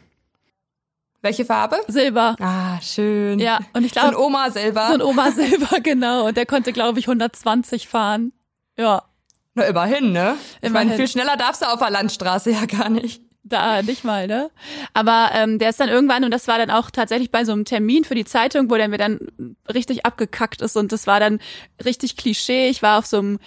Speaker 2: Welche Farbe?
Speaker 1: Silber.
Speaker 2: Ah, schön.
Speaker 1: Ja, und ich
Speaker 2: So ein
Speaker 1: glaube,
Speaker 2: Oma selber.
Speaker 1: so ein Oma Silber, genau. Und der konnte, glaube ich, 120 fahren. Ja.
Speaker 2: Na, immerhin, ne? Ich
Speaker 1: Immerhin.
Speaker 2: meine, viel schneller darfst du auf der Landstraße ja gar nicht.
Speaker 1: Da nicht mal, ne? Aber ähm, der ist dann irgendwann, und das war dann auch tatsächlich bei so einem Termin für die Zeitung, wo der mir dann richtig abgekackt ist und das war dann richtig Klischee. Ich war auf so einem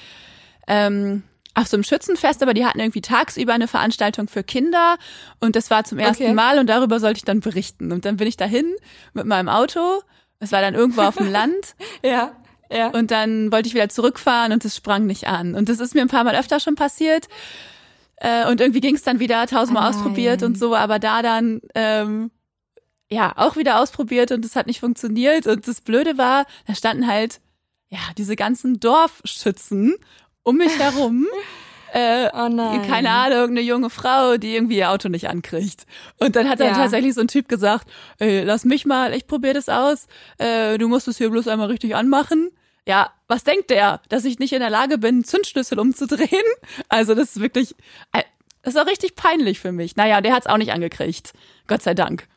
Speaker 1: ähm, auf so einem Schützenfest, aber die hatten irgendwie tagsüber eine Veranstaltung für Kinder und das war zum ersten
Speaker 2: Okay.
Speaker 1: Mal und darüber sollte ich dann berichten. Und dann bin ich dahin mit meinem Auto. Es war dann irgendwo auf dem Land
Speaker 2: Ja, ja.
Speaker 1: und dann wollte ich wieder zurückfahren und es sprang nicht an. Und das ist mir ein paar Mal öfter schon passiert. Äh, und irgendwie ging es dann wieder tausendmal ausprobiert
Speaker 2: nein.
Speaker 1: und so, aber da dann ähm, ja auch wieder ausprobiert und es hat nicht funktioniert. Und das Blöde war, da standen halt ja diese ganzen Dorfschützen um mich herum. Äh,
Speaker 2: oh nein.
Speaker 1: keine Ahnung, eine junge Frau, die irgendwie ihr Auto nicht ankriegt. Und dann hat dann
Speaker 2: Ja.
Speaker 1: tatsächlich so ein Typ gesagt, ey, lass mich mal, ich probiere das aus, äh, du musst es hier bloß einmal richtig anmachen. Ja, was denkt der? Dass ich nicht in der Lage bin, einen Zündschlüssel umzudrehen? Also das ist wirklich, äh, das war richtig peinlich für mich. Naja, der hat's auch nicht angekriegt. Gott sei Dank.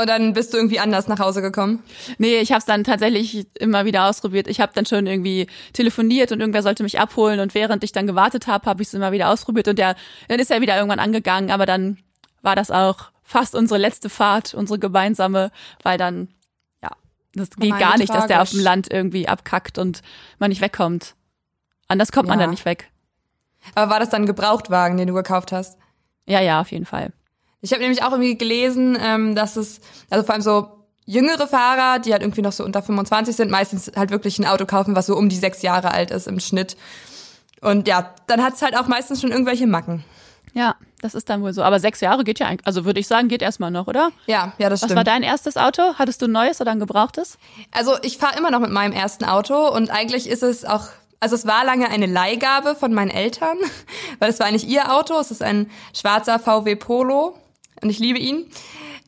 Speaker 2: Und dann bist du irgendwie anders nach Hause gekommen.
Speaker 1: Nee, ich habe es dann tatsächlich immer wieder ausprobiert. Ich habe dann schon irgendwie telefoniert und irgendwer sollte mich abholen und während ich dann gewartet habe, habe ich es immer wieder ausprobiert und der dann ist er wieder irgendwann angegangen, aber dann war das auch fast unsere letzte Fahrt, unsere gemeinsame, weil dann ja, das geht
Speaker 2: Nein,
Speaker 1: gar nicht, dass der auf dem
Speaker 2: tragisch.
Speaker 1: Land irgendwie abkackt und man nicht wegkommt. Anders kommt man
Speaker 2: Ja.
Speaker 1: dann nicht weg.
Speaker 2: Aber war das dann ein Gebrauchtwagen, den du gekauft hast?
Speaker 1: Ja, ja, auf jeden Fall.
Speaker 2: Ich habe nämlich auch irgendwie gelesen, ähm, dass es, also vor allem so jüngere Fahrer, die halt irgendwie noch so unter 25 sind, meistens halt wirklich ein Auto kaufen, was so um die sechs Jahre alt ist im Schnitt. Und ja, dann hat's halt auch meistens schon irgendwelche Macken.
Speaker 1: Ja, das ist dann wohl so. Aber sechs Jahre geht ja eigentlich, also würde ich sagen, geht erstmal noch, oder?
Speaker 2: Ja, ja, das
Speaker 1: Was
Speaker 2: stimmt.
Speaker 1: war dein erstes Auto? Hattest du ein neues oder ein gebrauchtes?
Speaker 2: Also ich fahre immer noch mit meinem ersten Auto und eigentlich ist es auch, also es war lange eine Leihgabe von meinen Eltern, weil es war eigentlich ihr Auto. Es ist ein schwarzer VW Polo und ich liebe ihn.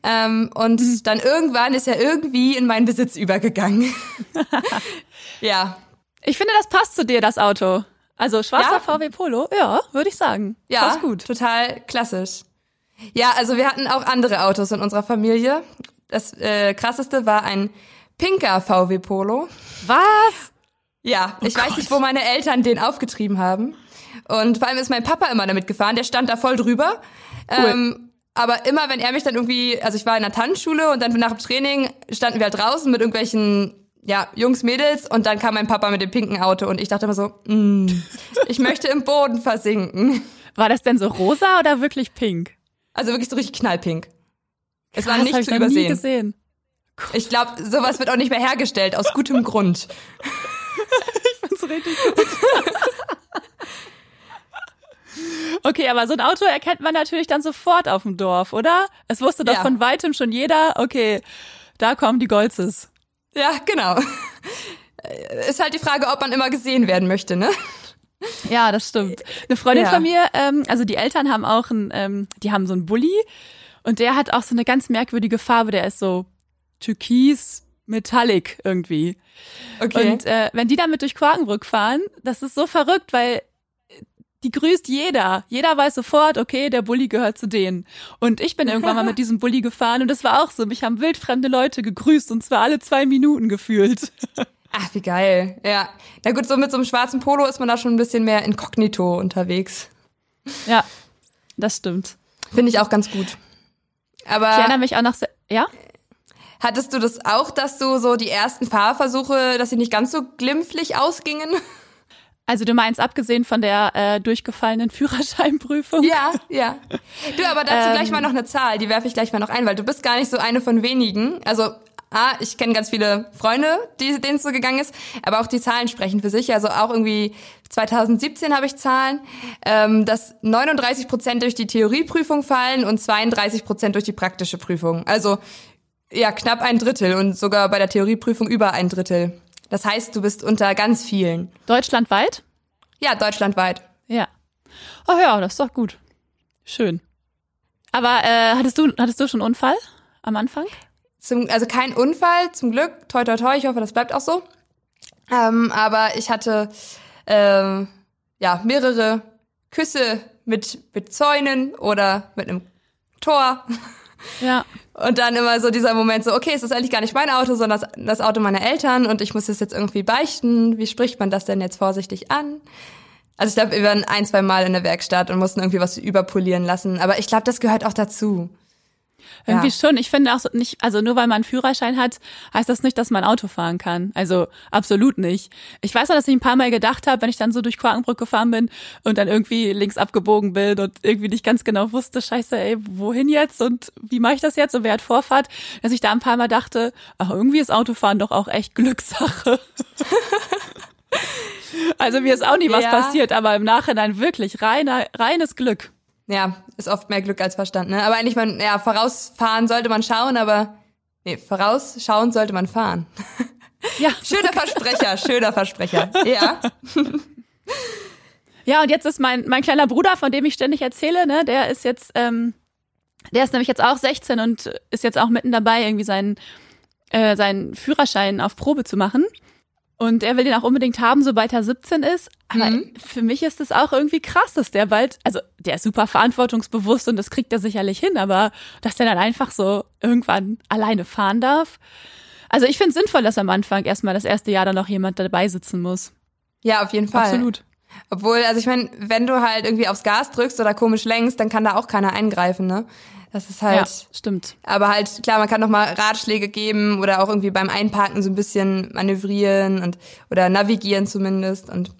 Speaker 2: Ähm, und dann irgendwann ist er irgendwie in meinen Besitz übergegangen. ja,
Speaker 1: Ich finde, das passt zu dir, das Auto. Also schwarzer
Speaker 2: Ja?
Speaker 1: VW Polo, ja, würde ich sagen.
Speaker 2: ja,
Speaker 1: Passt gut.
Speaker 2: total klassisch. Ja, also wir hatten auch andere Autos in unserer Familie. Das äh, krasseste war ein pinker VW Polo.
Speaker 1: Was?
Speaker 2: Ja, ich weiß
Speaker 1: Gott.
Speaker 2: nicht, wo meine Eltern den aufgetrieben haben. Und vor allem ist mein Papa immer damit gefahren, der stand da voll drüber. Ähm, aber immer, wenn er mich dann irgendwie, also ich war in der Tanzschule und dann nach dem Training standen wir halt draußen mit irgendwelchen ja, Jungs, Mädels und dann kam mein Papa mit dem pinken Auto und ich dachte immer so, mm, ich möchte im Boden versinken.
Speaker 1: War das denn so rosa oder wirklich pink?
Speaker 2: Also wirklich so richtig knallpink. Es war
Speaker 1: Krass,
Speaker 2: nicht zu
Speaker 1: noch nie
Speaker 2: übersehen.
Speaker 1: gesehen.
Speaker 2: Ich glaube, sowas wird auch nicht mehr hergestellt, aus gutem Grund.
Speaker 1: Ich find's richtig gut. Okay, aber so ein Auto erkennt man natürlich dann sofort auf dem Dorf, oder? Es wusste doch
Speaker 2: Ja.
Speaker 1: von weitem schon jeder, okay, da kommen die Golzes.
Speaker 2: Ja, genau. Ist halt die Frage, ob man immer gesehen werden möchte, ne?
Speaker 1: Ja, das stimmt. Eine Freundin
Speaker 2: Ja.
Speaker 1: von mir, ähm, also die Eltern haben auch ein, ähm, die haben so einen Bulli und der hat auch so eine ganz merkwürdige Farbe, der ist so türkis metallic irgendwie.
Speaker 2: Okay.
Speaker 1: Und äh, wenn die damit durch Quakenbrück fahren, das ist so verrückt, weil die grüßt jeder. Jeder weiß sofort, okay, der Bulli gehört zu denen. Und ich bin irgendwann mal mit diesem Bulli gefahren und das war auch so. Mich haben wildfremde Leute gegrüßt und zwar alle zwei Minuten gefühlt.
Speaker 2: Ach, wie geil. Ja. Na gut, so mit so einem schwarzen Polo ist man da schon ein bisschen mehr inkognito unterwegs.
Speaker 1: Ja, das stimmt.
Speaker 2: Finde ich auch ganz gut.
Speaker 1: Ich
Speaker 2: Aber
Speaker 1: erinnere mich auch noch sehr, ja?
Speaker 2: hattest du das auch, dass du so die ersten Fahrversuche, dass sie nicht ganz so glimpflich ausgingen?
Speaker 1: Also du meinst abgesehen von der äh, durchgefallenen Führerscheinprüfung?
Speaker 2: Ja, ja. Du, aber dazu
Speaker 1: Ähm.
Speaker 2: gleich mal noch eine Zahl, die werfe ich gleich mal noch ein, weil du bist gar nicht so eine von wenigen. Also, ah, ich kenne ganz viele Freunde, die, denen es so gegangen ist, aber auch die Zahlen sprechen für sich. Also auch irgendwie 2017 habe ich Zahlen, ähm, dass 39 Prozent durch die Theorieprüfung fallen und 32 Prozent durch die praktische Prüfung. Also ja, knapp ein Drittel und sogar bei der Theorieprüfung über ein Drittel. Das heißt, du bist unter ganz vielen.
Speaker 1: Deutschlandweit?
Speaker 2: Ja, deutschlandweit.
Speaker 1: Ja. Oh ja, das ist doch gut. Schön. Aber äh, hattest du hattest du schon einen Unfall am Anfang?
Speaker 2: Zum, also kein Unfall, zum Glück. Toi, toi, toi. Ich hoffe, das bleibt auch so. Ähm, aber ich hatte ähm, ja mehrere Küsse mit, mit Zäunen oder mit einem Tor.
Speaker 1: Ja.
Speaker 2: Und dann immer so dieser Moment so, okay, es ist eigentlich gar nicht mein Auto, sondern das, das Auto meiner Eltern und ich muss es jetzt irgendwie beichten. Wie spricht man das denn jetzt vorsichtig an? Also ich glaube, wir waren ein, zwei Mal in der Werkstatt und mussten irgendwie was überpolieren lassen. Aber ich glaube, das gehört auch dazu.
Speaker 1: Irgendwie ja. schon. Ich finde auch so nicht, also nur weil man einen Führerschein hat, heißt das nicht, dass man Auto fahren kann. Also absolut nicht. Ich weiß auch, dass ich ein paar Mal gedacht habe, wenn ich dann so durch Quakenbrück gefahren bin und dann irgendwie links abgebogen bin und irgendwie nicht ganz genau wusste, scheiße, ey, wohin jetzt und wie mache ich das jetzt und wer hat Vorfahrt, dass ich da ein paar Mal dachte, ach, irgendwie ist Autofahren doch auch echt Glückssache. also mir ist auch nie was ja. passiert, aber im Nachhinein wirklich reiner, reines Glück.
Speaker 2: Ja, ist oft mehr Glück als Verstand, ne? Aber eigentlich man, ja, vorausfahren sollte man schauen, aber nee, vorausschauen sollte man fahren. Ja. schöner Versprecher, schöner Versprecher. Ja.
Speaker 1: Ja, und jetzt ist mein, mein kleiner Bruder, von dem ich ständig erzähle, ne, der ist jetzt, ähm, der ist nämlich jetzt auch 16 und ist jetzt auch mitten dabei, irgendwie seinen, äh, seinen Führerschein auf Probe zu machen. Und er will den auch unbedingt haben, sobald er 17 ist. Aber mhm. für mich ist es auch irgendwie krass, dass der bald, also der ist super verantwortungsbewusst und das kriegt er sicherlich hin, aber dass der dann einfach so irgendwann alleine fahren darf. Also ich finde es sinnvoll, dass am Anfang erstmal das erste Jahr dann noch jemand dabei sitzen muss.
Speaker 2: Ja, auf jeden Fall.
Speaker 1: Absolut.
Speaker 2: Obwohl, also ich meine, wenn du halt irgendwie aufs Gas drückst oder komisch lenkst, dann kann da auch keiner eingreifen, ne? Das ist halt. Ja,
Speaker 1: stimmt.
Speaker 2: Aber halt, klar, man kann noch mal Ratschläge geben oder auch irgendwie beim Einparken so ein bisschen manövrieren und oder navigieren zumindest. Und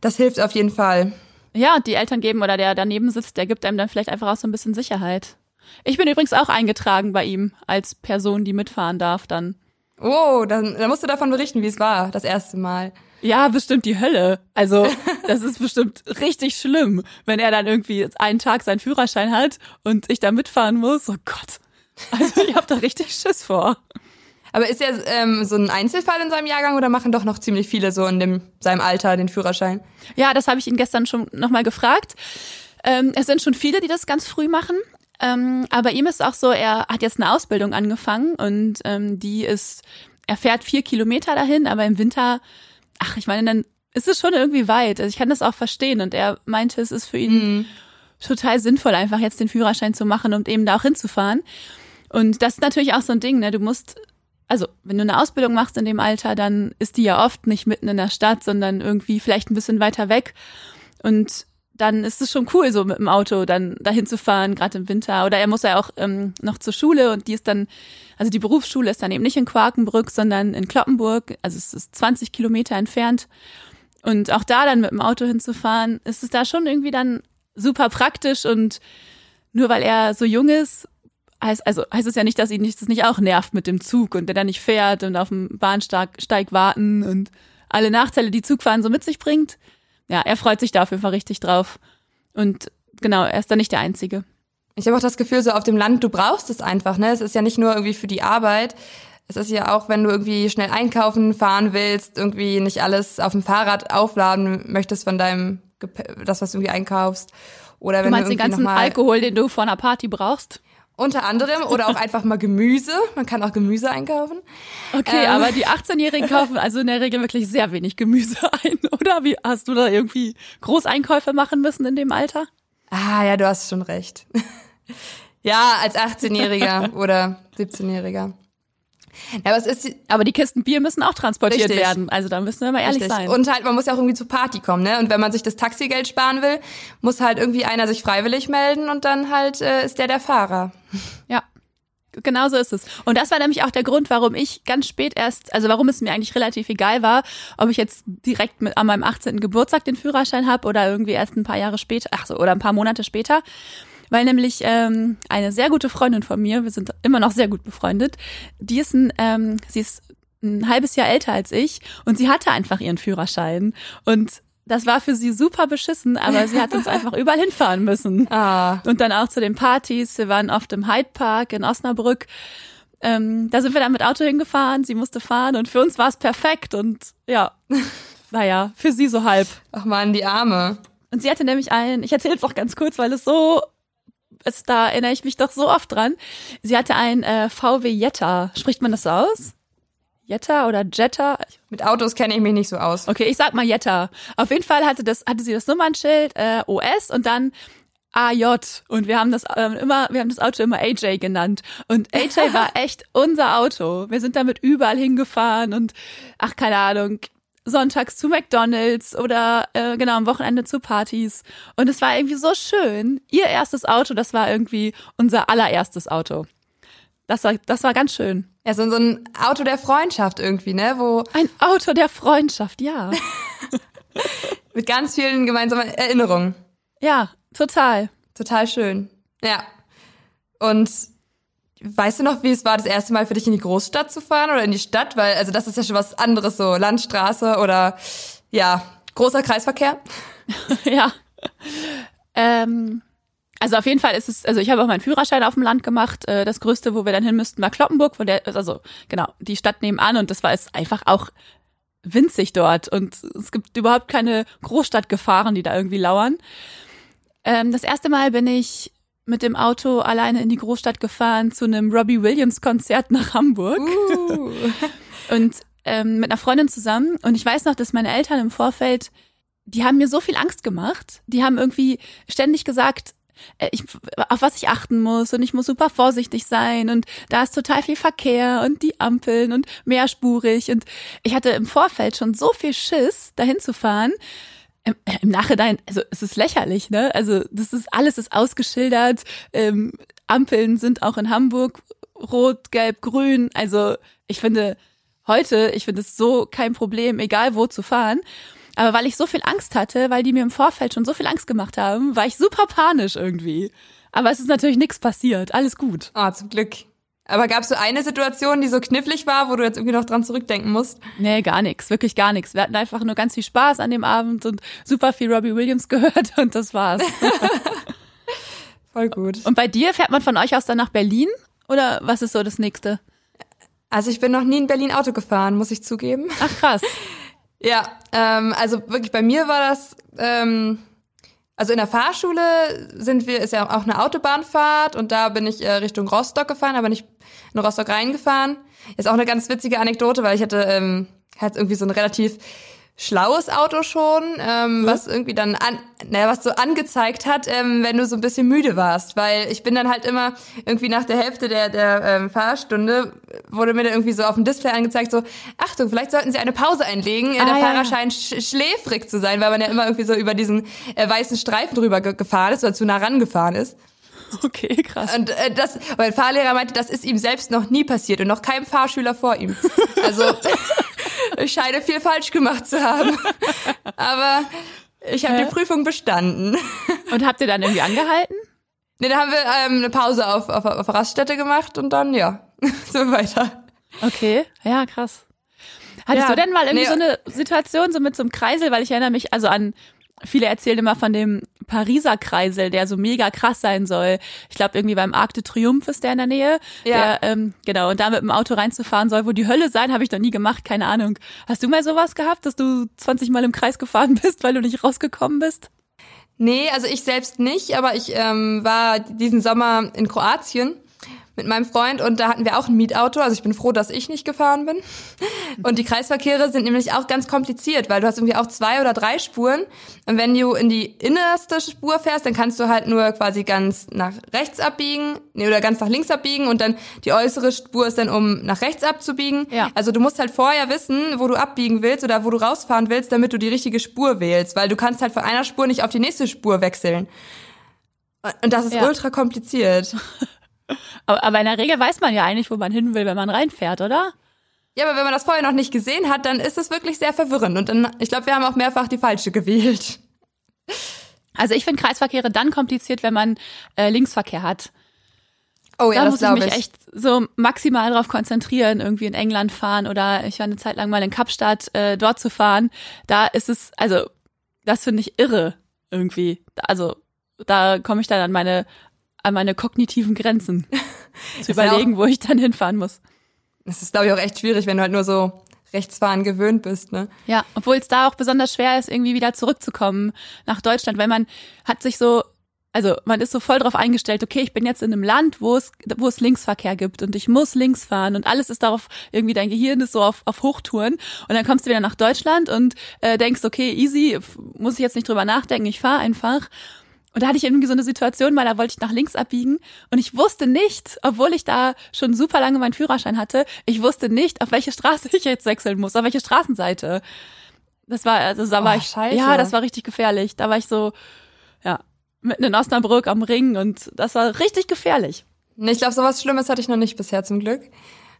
Speaker 2: das hilft auf jeden Fall.
Speaker 1: Ja, die Eltern geben oder der daneben sitzt, der gibt einem dann vielleicht einfach auch so ein bisschen Sicherheit. Ich bin übrigens auch eingetragen bei ihm als Person, die mitfahren darf dann.
Speaker 2: Oh, dann, dann musst du davon berichten, wie es war, das erste Mal.
Speaker 1: Ja, bestimmt die Hölle. Also, das ist bestimmt richtig schlimm, wenn er dann irgendwie einen Tag seinen Führerschein hat und ich da mitfahren muss. Oh Gott. Also, ich habe da richtig Schiss vor.
Speaker 2: Aber ist er ähm, so ein Einzelfall in seinem Jahrgang oder machen doch noch ziemlich viele so in dem, seinem Alter den Führerschein?
Speaker 1: Ja, das habe ich ihn gestern schon nochmal gefragt. Ähm, es sind schon viele, die das ganz früh machen. Ähm, aber ihm ist auch so, er hat jetzt eine Ausbildung angefangen und ähm, die ist, er fährt vier Kilometer dahin, aber im Winter ach, ich meine, dann ist es schon irgendwie weit. Also ich kann das auch verstehen. Und er meinte, es ist für ihn mhm. total sinnvoll, einfach jetzt den Führerschein zu machen und eben da auch hinzufahren. Und das ist natürlich auch so ein Ding, ne? Du musst, also wenn du eine Ausbildung machst in dem Alter, dann ist die ja oft nicht mitten in der Stadt, sondern irgendwie vielleicht ein bisschen weiter weg. Und dann ist es schon cool, so mit dem Auto dann dahin zu fahren, gerade im Winter. Oder er muss ja auch ähm, noch zur Schule und die ist dann, also die Berufsschule ist dann eben nicht in Quakenbrück, sondern in Kloppenburg. Also es ist 20 Kilometer entfernt. Und auch da dann mit dem Auto hinzufahren, ist es da schon irgendwie dann super praktisch und nur weil er so jung ist, heißt, also heißt es ja nicht, dass ihn das nicht auch nervt mit dem Zug und der dann nicht fährt und auf dem Bahnsteig warten und alle Nachteile, die Zugfahren so mit sich bringt ja, er freut sich da auf jeden Fall richtig drauf. Und genau, er ist da nicht der Einzige.
Speaker 2: Ich habe auch das Gefühl, so auf dem Land, du brauchst es einfach, ne? Es ist ja nicht nur irgendwie für die Arbeit. Es ist ja auch, wenn du irgendwie schnell einkaufen fahren willst, irgendwie nicht alles auf dem Fahrrad aufladen möchtest von deinem, das, was du irgendwie einkaufst. Oder wenn
Speaker 1: du meinst du den ganzen Alkohol, den du vor einer Party brauchst?
Speaker 2: Unter anderem oder auch einfach mal Gemüse. Man kann auch Gemüse einkaufen.
Speaker 1: Okay, ähm. aber die 18-Jährigen kaufen also in der Regel wirklich sehr wenig Gemüse ein, oder? Wie hast du da irgendwie Großeinkäufe machen müssen in dem Alter?
Speaker 2: Ah, ja, du hast schon recht. ja, als 18-Jähriger oder 17-Jähriger.
Speaker 1: Ja, aber, ist, aber die Kisten Bier müssen auch transportiert richtig. werden. Also da müssen wir mal ehrlich richtig. sein.
Speaker 2: Und halt, man muss ja auch irgendwie zur Party kommen, ne? Und wenn man sich das Taxigeld sparen will, muss halt irgendwie einer sich freiwillig melden und dann halt äh, ist der der Fahrer.
Speaker 1: Ja. Genau so ist es. Und das war nämlich auch der Grund, warum ich ganz spät erst, also warum es mir eigentlich relativ egal war, ob ich jetzt direkt mit an meinem 18. Geburtstag den Führerschein habe oder irgendwie erst ein paar Jahre später, ach so, oder ein paar Monate später weil nämlich ähm, eine sehr gute Freundin von mir, wir sind immer noch sehr gut befreundet, die ist ein, ähm, sie ist ein halbes Jahr älter als ich und sie hatte einfach ihren Führerschein und das war für sie super beschissen, aber sie hat uns einfach überall hinfahren müssen. Ah. Und dann auch zu den Partys. Wir waren oft im Hyde Park in Osnabrück. Ähm, da sind wir dann mit Auto hingefahren, sie musste fahren und für uns war es perfekt und ja, naja, für sie so halb.
Speaker 2: Ach man, die Arme.
Speaker 1: Und sie hatte nämlich einen, ich erzähle es auch ganz kurz, weil es so es, da erinnere ich mich doch so oft dran. Sie hatte ein äh, VW Jetta. Spricht man das so aus? Jetta oder Jetta?
Speaker 2: Mit Autos kenne ich mich nicht so aus.
Speaker 1: Okay, ich sag mal Jetta. Auf jeden Fall hatte das, hatte sie das Nummernschild äh, OS und dann AJ und wir haben das ähm, immer, wir haben das Auto immer AJ genannt und AJ war echt unser Auto. Wir sind damit überall hingefahren und ach keine Ahnung. sonntags zu McDonald's oder äh, genau am Wochenende zu Partys. Und es war irgendwie so schön. Ihr erstes Auto, das war irgendwie unser allererstes Auto. Das war, das war ganz schön.
Speaker 2: Ja, so, so ein Auto der Freundschaft irgendwie, ne? Wo
Speaker 1: Ein Auto der Freundschaft, ja.
Speaker 2: mit ganz vielen gemeinsamen Erinnerungen.
Speaker 1: Ja, total.
Speaker 2: Total schön. Ja. Und weißt du noch, wie es war, das erste Mal für dich in die Großstadt zu fahren oder in die Stadt? Weil, also das ist ja schon was anderes, so Landstraße oder ja, großer Kreisverkehr.
Speaker 1: ja. Ähm, also auf jeden Fall ist es, also ich habe auch meinen Führerschein auf dem Land gemacht. Äh, das größte, wo wir dann hin müssten, war Kloppenburg, wo der, also genau, die Stadt nebenan und das war es einfach auch winzig dort und es gibt überhaupt keine Großstadtgefahren, die da irgendwie lauern. Ähm, das erste Mal bin ich mit dem Auto alleine in die Großstadt gefahren zu einem Robbie Williams Konzert nach Hamburg
Speaker 2: Uh.
Speaker 1: und ähm, mit einer Freundin zusammen und ich weiß noch, dass meine Eltern im Vorfeld, die haben mir so viel Angst gemacht, die haben irgendwie ständig gesagt, ich, auf was ich achten muss und ich muss super vorsichtig sein und da ist total viel Verkehr und die Ampeln und mehrspurig und ich hatte im Vorfeld schon so viel Schiss, dahin zu fahren. Im, Im Nachhinein, also es ist lächerlich, ne? Also das ist alles ist ausgeschildert. Ähm, Ampeln sind auch in Hamburg rot, gelb, grün. Also ich finde heute, ich finde es so kein Problem, egal wo zu fahren. Aber weil ich so viel Angst hatte, weil die mir im Vorfeld schon so viel Angst gemacht haben, war ich super panisch irgendwie. Aber es ist natürlich nichts passiert. Alles gut.
Speaker 2: Ah, zum Glück. Aber gab es so eine Situation, die so knifflig war, wo du jetzt irgendwie noch dran zurückdenken musst?
Speaker 1: Nee, gar nichts, wirklich gar nichts. Wir hatten einfach nur ganz viel Spaß an dem Abend und super viel Robbie Williams gehört und das war's.
Speaker 2: Voll gut.
Speaker 1: Und bei dir fährt man von euch aus dann nach Berlin? Oder was ist so das nächste?
Speaker 2: Also ich bin noch nie in Berlin Auto gefahren, muss ich zugeben.
Speaker 1: Ach krass.
Speaker 2: Ja, ähm, also wirklich bei mir war das, ähm, also in der Fahrschule sind wir, ist ja auch eine Autobahnfahrt und da bin ich äh, Richtung Rostock gefahren, aber nicht in Rostock reingefahren. Ist auch eine ganz witzige Anekdote, weil ich hatte, ähm, hatte irgendwie so ein relativ schlaues Auto schon, ähm, was irgendwie dann an, naja, was so angezeigt hat, ähm, wenn du so ein bisschen müde warst, weil ich bin dann halt immer irgendwie nach der Hälfte der der ähm, Fahrstunde wurde mir dann irgendwie so auf dem Display angezeigt so Achtung, vielleicht sollten Sie eine Pause einlegen. Äh,
Speaker 1: Ah,
Speaker 2: der
Speaker 1: ja,
Speaker 2: Fahrer
Speaker 1: ja.
Speaker 2: scheint sch schläfrig zu sein, weil man ja immer irgendwie so über diesen äh, weißen Streifen drüber ge gefahren ist oder zu nah rangefahren ist.
Speaker 1: Okay, krass.
Speaker 2: Und äh, das, mein Fahrlehrer meinte, das ist ihm selbst noch nie passiert und noch keinem Fahrschüler vor ihm. Also ich scheine viel falsch gemacht zu haben. Aber ich habe
Speaker 1: Hä?
Speaker 2: die Prüfung bestanden.
Speaker 1: Und habt ihr dann irgendwie angehalten?
Speaker 2: Nee, dann haben wir ähm, eine Pause auf, auf, auf Raststätte gemacht und dann, ja, so weiter.
Speaker 1: Okay, ja, krass. Hattest
Speaker 2: Ja,
Speaker 1: du denn mal irgendwie
Speaker 2: nee.
Speaker 1: so eine Situation so mit so einem Kreisel, weil ich erinnere mich also an viele erzählen immer von dem Pariser Kreisel, der so mega krass sein soll. Ich glaube irgendwie beim Arc de Triomphe ist der in der Nähe.
Speaker 2: Ja.
Speaker 1: Der, ähm, genau und da mit dem Auto reinzufahren soll, wo die Hölle sein, habe ich noch nie gemacht, keine Ahnung. Hast du mal sowas gehabt, dass du 20 Mal im Kreis gefahren bist, weil du nicht rausgekommen bist?
Speaker 2: Nee, also ich selbst nicht, aber ich ähm, war diesen Sommer in Kroatien mit meinem Freund und da hatten wir auch ein Mietauto. Also ich bin froh, dass ich nicht gefahren bin. Und die Kreisverkehre sind nämlich auch ganz kompliziert, weil du hast irgendwie auch zwei oder drei Spuren. Und wenn du in die innerste Spur fährst, dann kannst du halt nur quasi ganz nach rechts abbiegen, nee, oder ganz nach links abbiegen und dann die äußere Spur ist dann, um nach rechts abzubiegen.
Speaker 1: Ja.
Speaker 2: Also du musst halt vorher wissen, wo du abbiegen willst oder wo du rausfahren willst, damit du die richtige Spur wählst, weil du kannst halt von einer Spur nicht auf die nächste Spur wechseln. Und das ist
Speaker 1: Ja.
Speaker 2: ultra kompliziert.
Speaker 1: Aber, aber in der Regel weiß man ja eigentlich, wo man hin will, wenn man reinfährt, oder?
Speaker 2: Ja, aber wenn man das vorher noch nicht gesehen hat, dann ist es wirklich sehr verwirrend. Und dann, ich glaube, wir haben auch mehrfach die falsche gewählt.
Speaker 1: Also ich finde Kreisverkehre dann kompliziert, wenn man äh, Linksverkehr hat.
Speaker 2: Oh ja,
Speaker 1: da
Speaker 2: das
Speaker 1: muss ich
Speaker 2: glaube
Speaker 1: mich
Speaker 2: ich.
Speaker 1: echt so maximal drauf konzentrieren, irgendwie in England fahren oder ich war eine Zeit lang mal in Kapstadt, äh, dort zu fahren. Da ist es, also das finde ich irre irgendwie. Also da komme ich dann an meine an meine kognitiven Grenzen zu überlegen, wo ich dann hinfahren muss.
Speaker 2: Das ist, glaube ich, auch echt schwierig, wenn du halt nur so Rechtsfahren gewöhnt bist, ne?
Speaker 1: Ja, obwohl es da auch besonders schwer ist, irgendwie wieder zurückzukommen nach Deutschland, weil man hat sich so, also man ist so voll drauf eingestellt, okay, ich bin jetzt in einem Land, wo es, wo es Linksverkehr gibt und ich muss links fahren und alles ist darauf, irgendwie dein Gehirn ist so auf, auf Hochtouren und dann kommst du wieder nach Deutschland und äh, denkst, okay, easy, muss ich jetzt nicht drüber nachdenken, ich fahre einfach. Und da hatte ich irgendwie so eine Situation, mal da wollte ich nach links abbiegen und ich wusste nicht, obwohl ich da schon super lange meinen Führerschein hatte, ich wusste nicht, auf welche Straße ich jetzt wechseln muss, auf welche Straßenseite. Das war, also da war
Speaker 2: Oh,
Speaker 1: ich,
Speaker 2: scheiße.
Speaker 1: ja, das war richtig gefährlich. Da war ich so, ja, mitten in Osnabrück am Ring und das war richtig gefährlich.
Speaker 2: Ich glaube, sowas Schlimmes hatte ich noch nicht bisher zum Glück.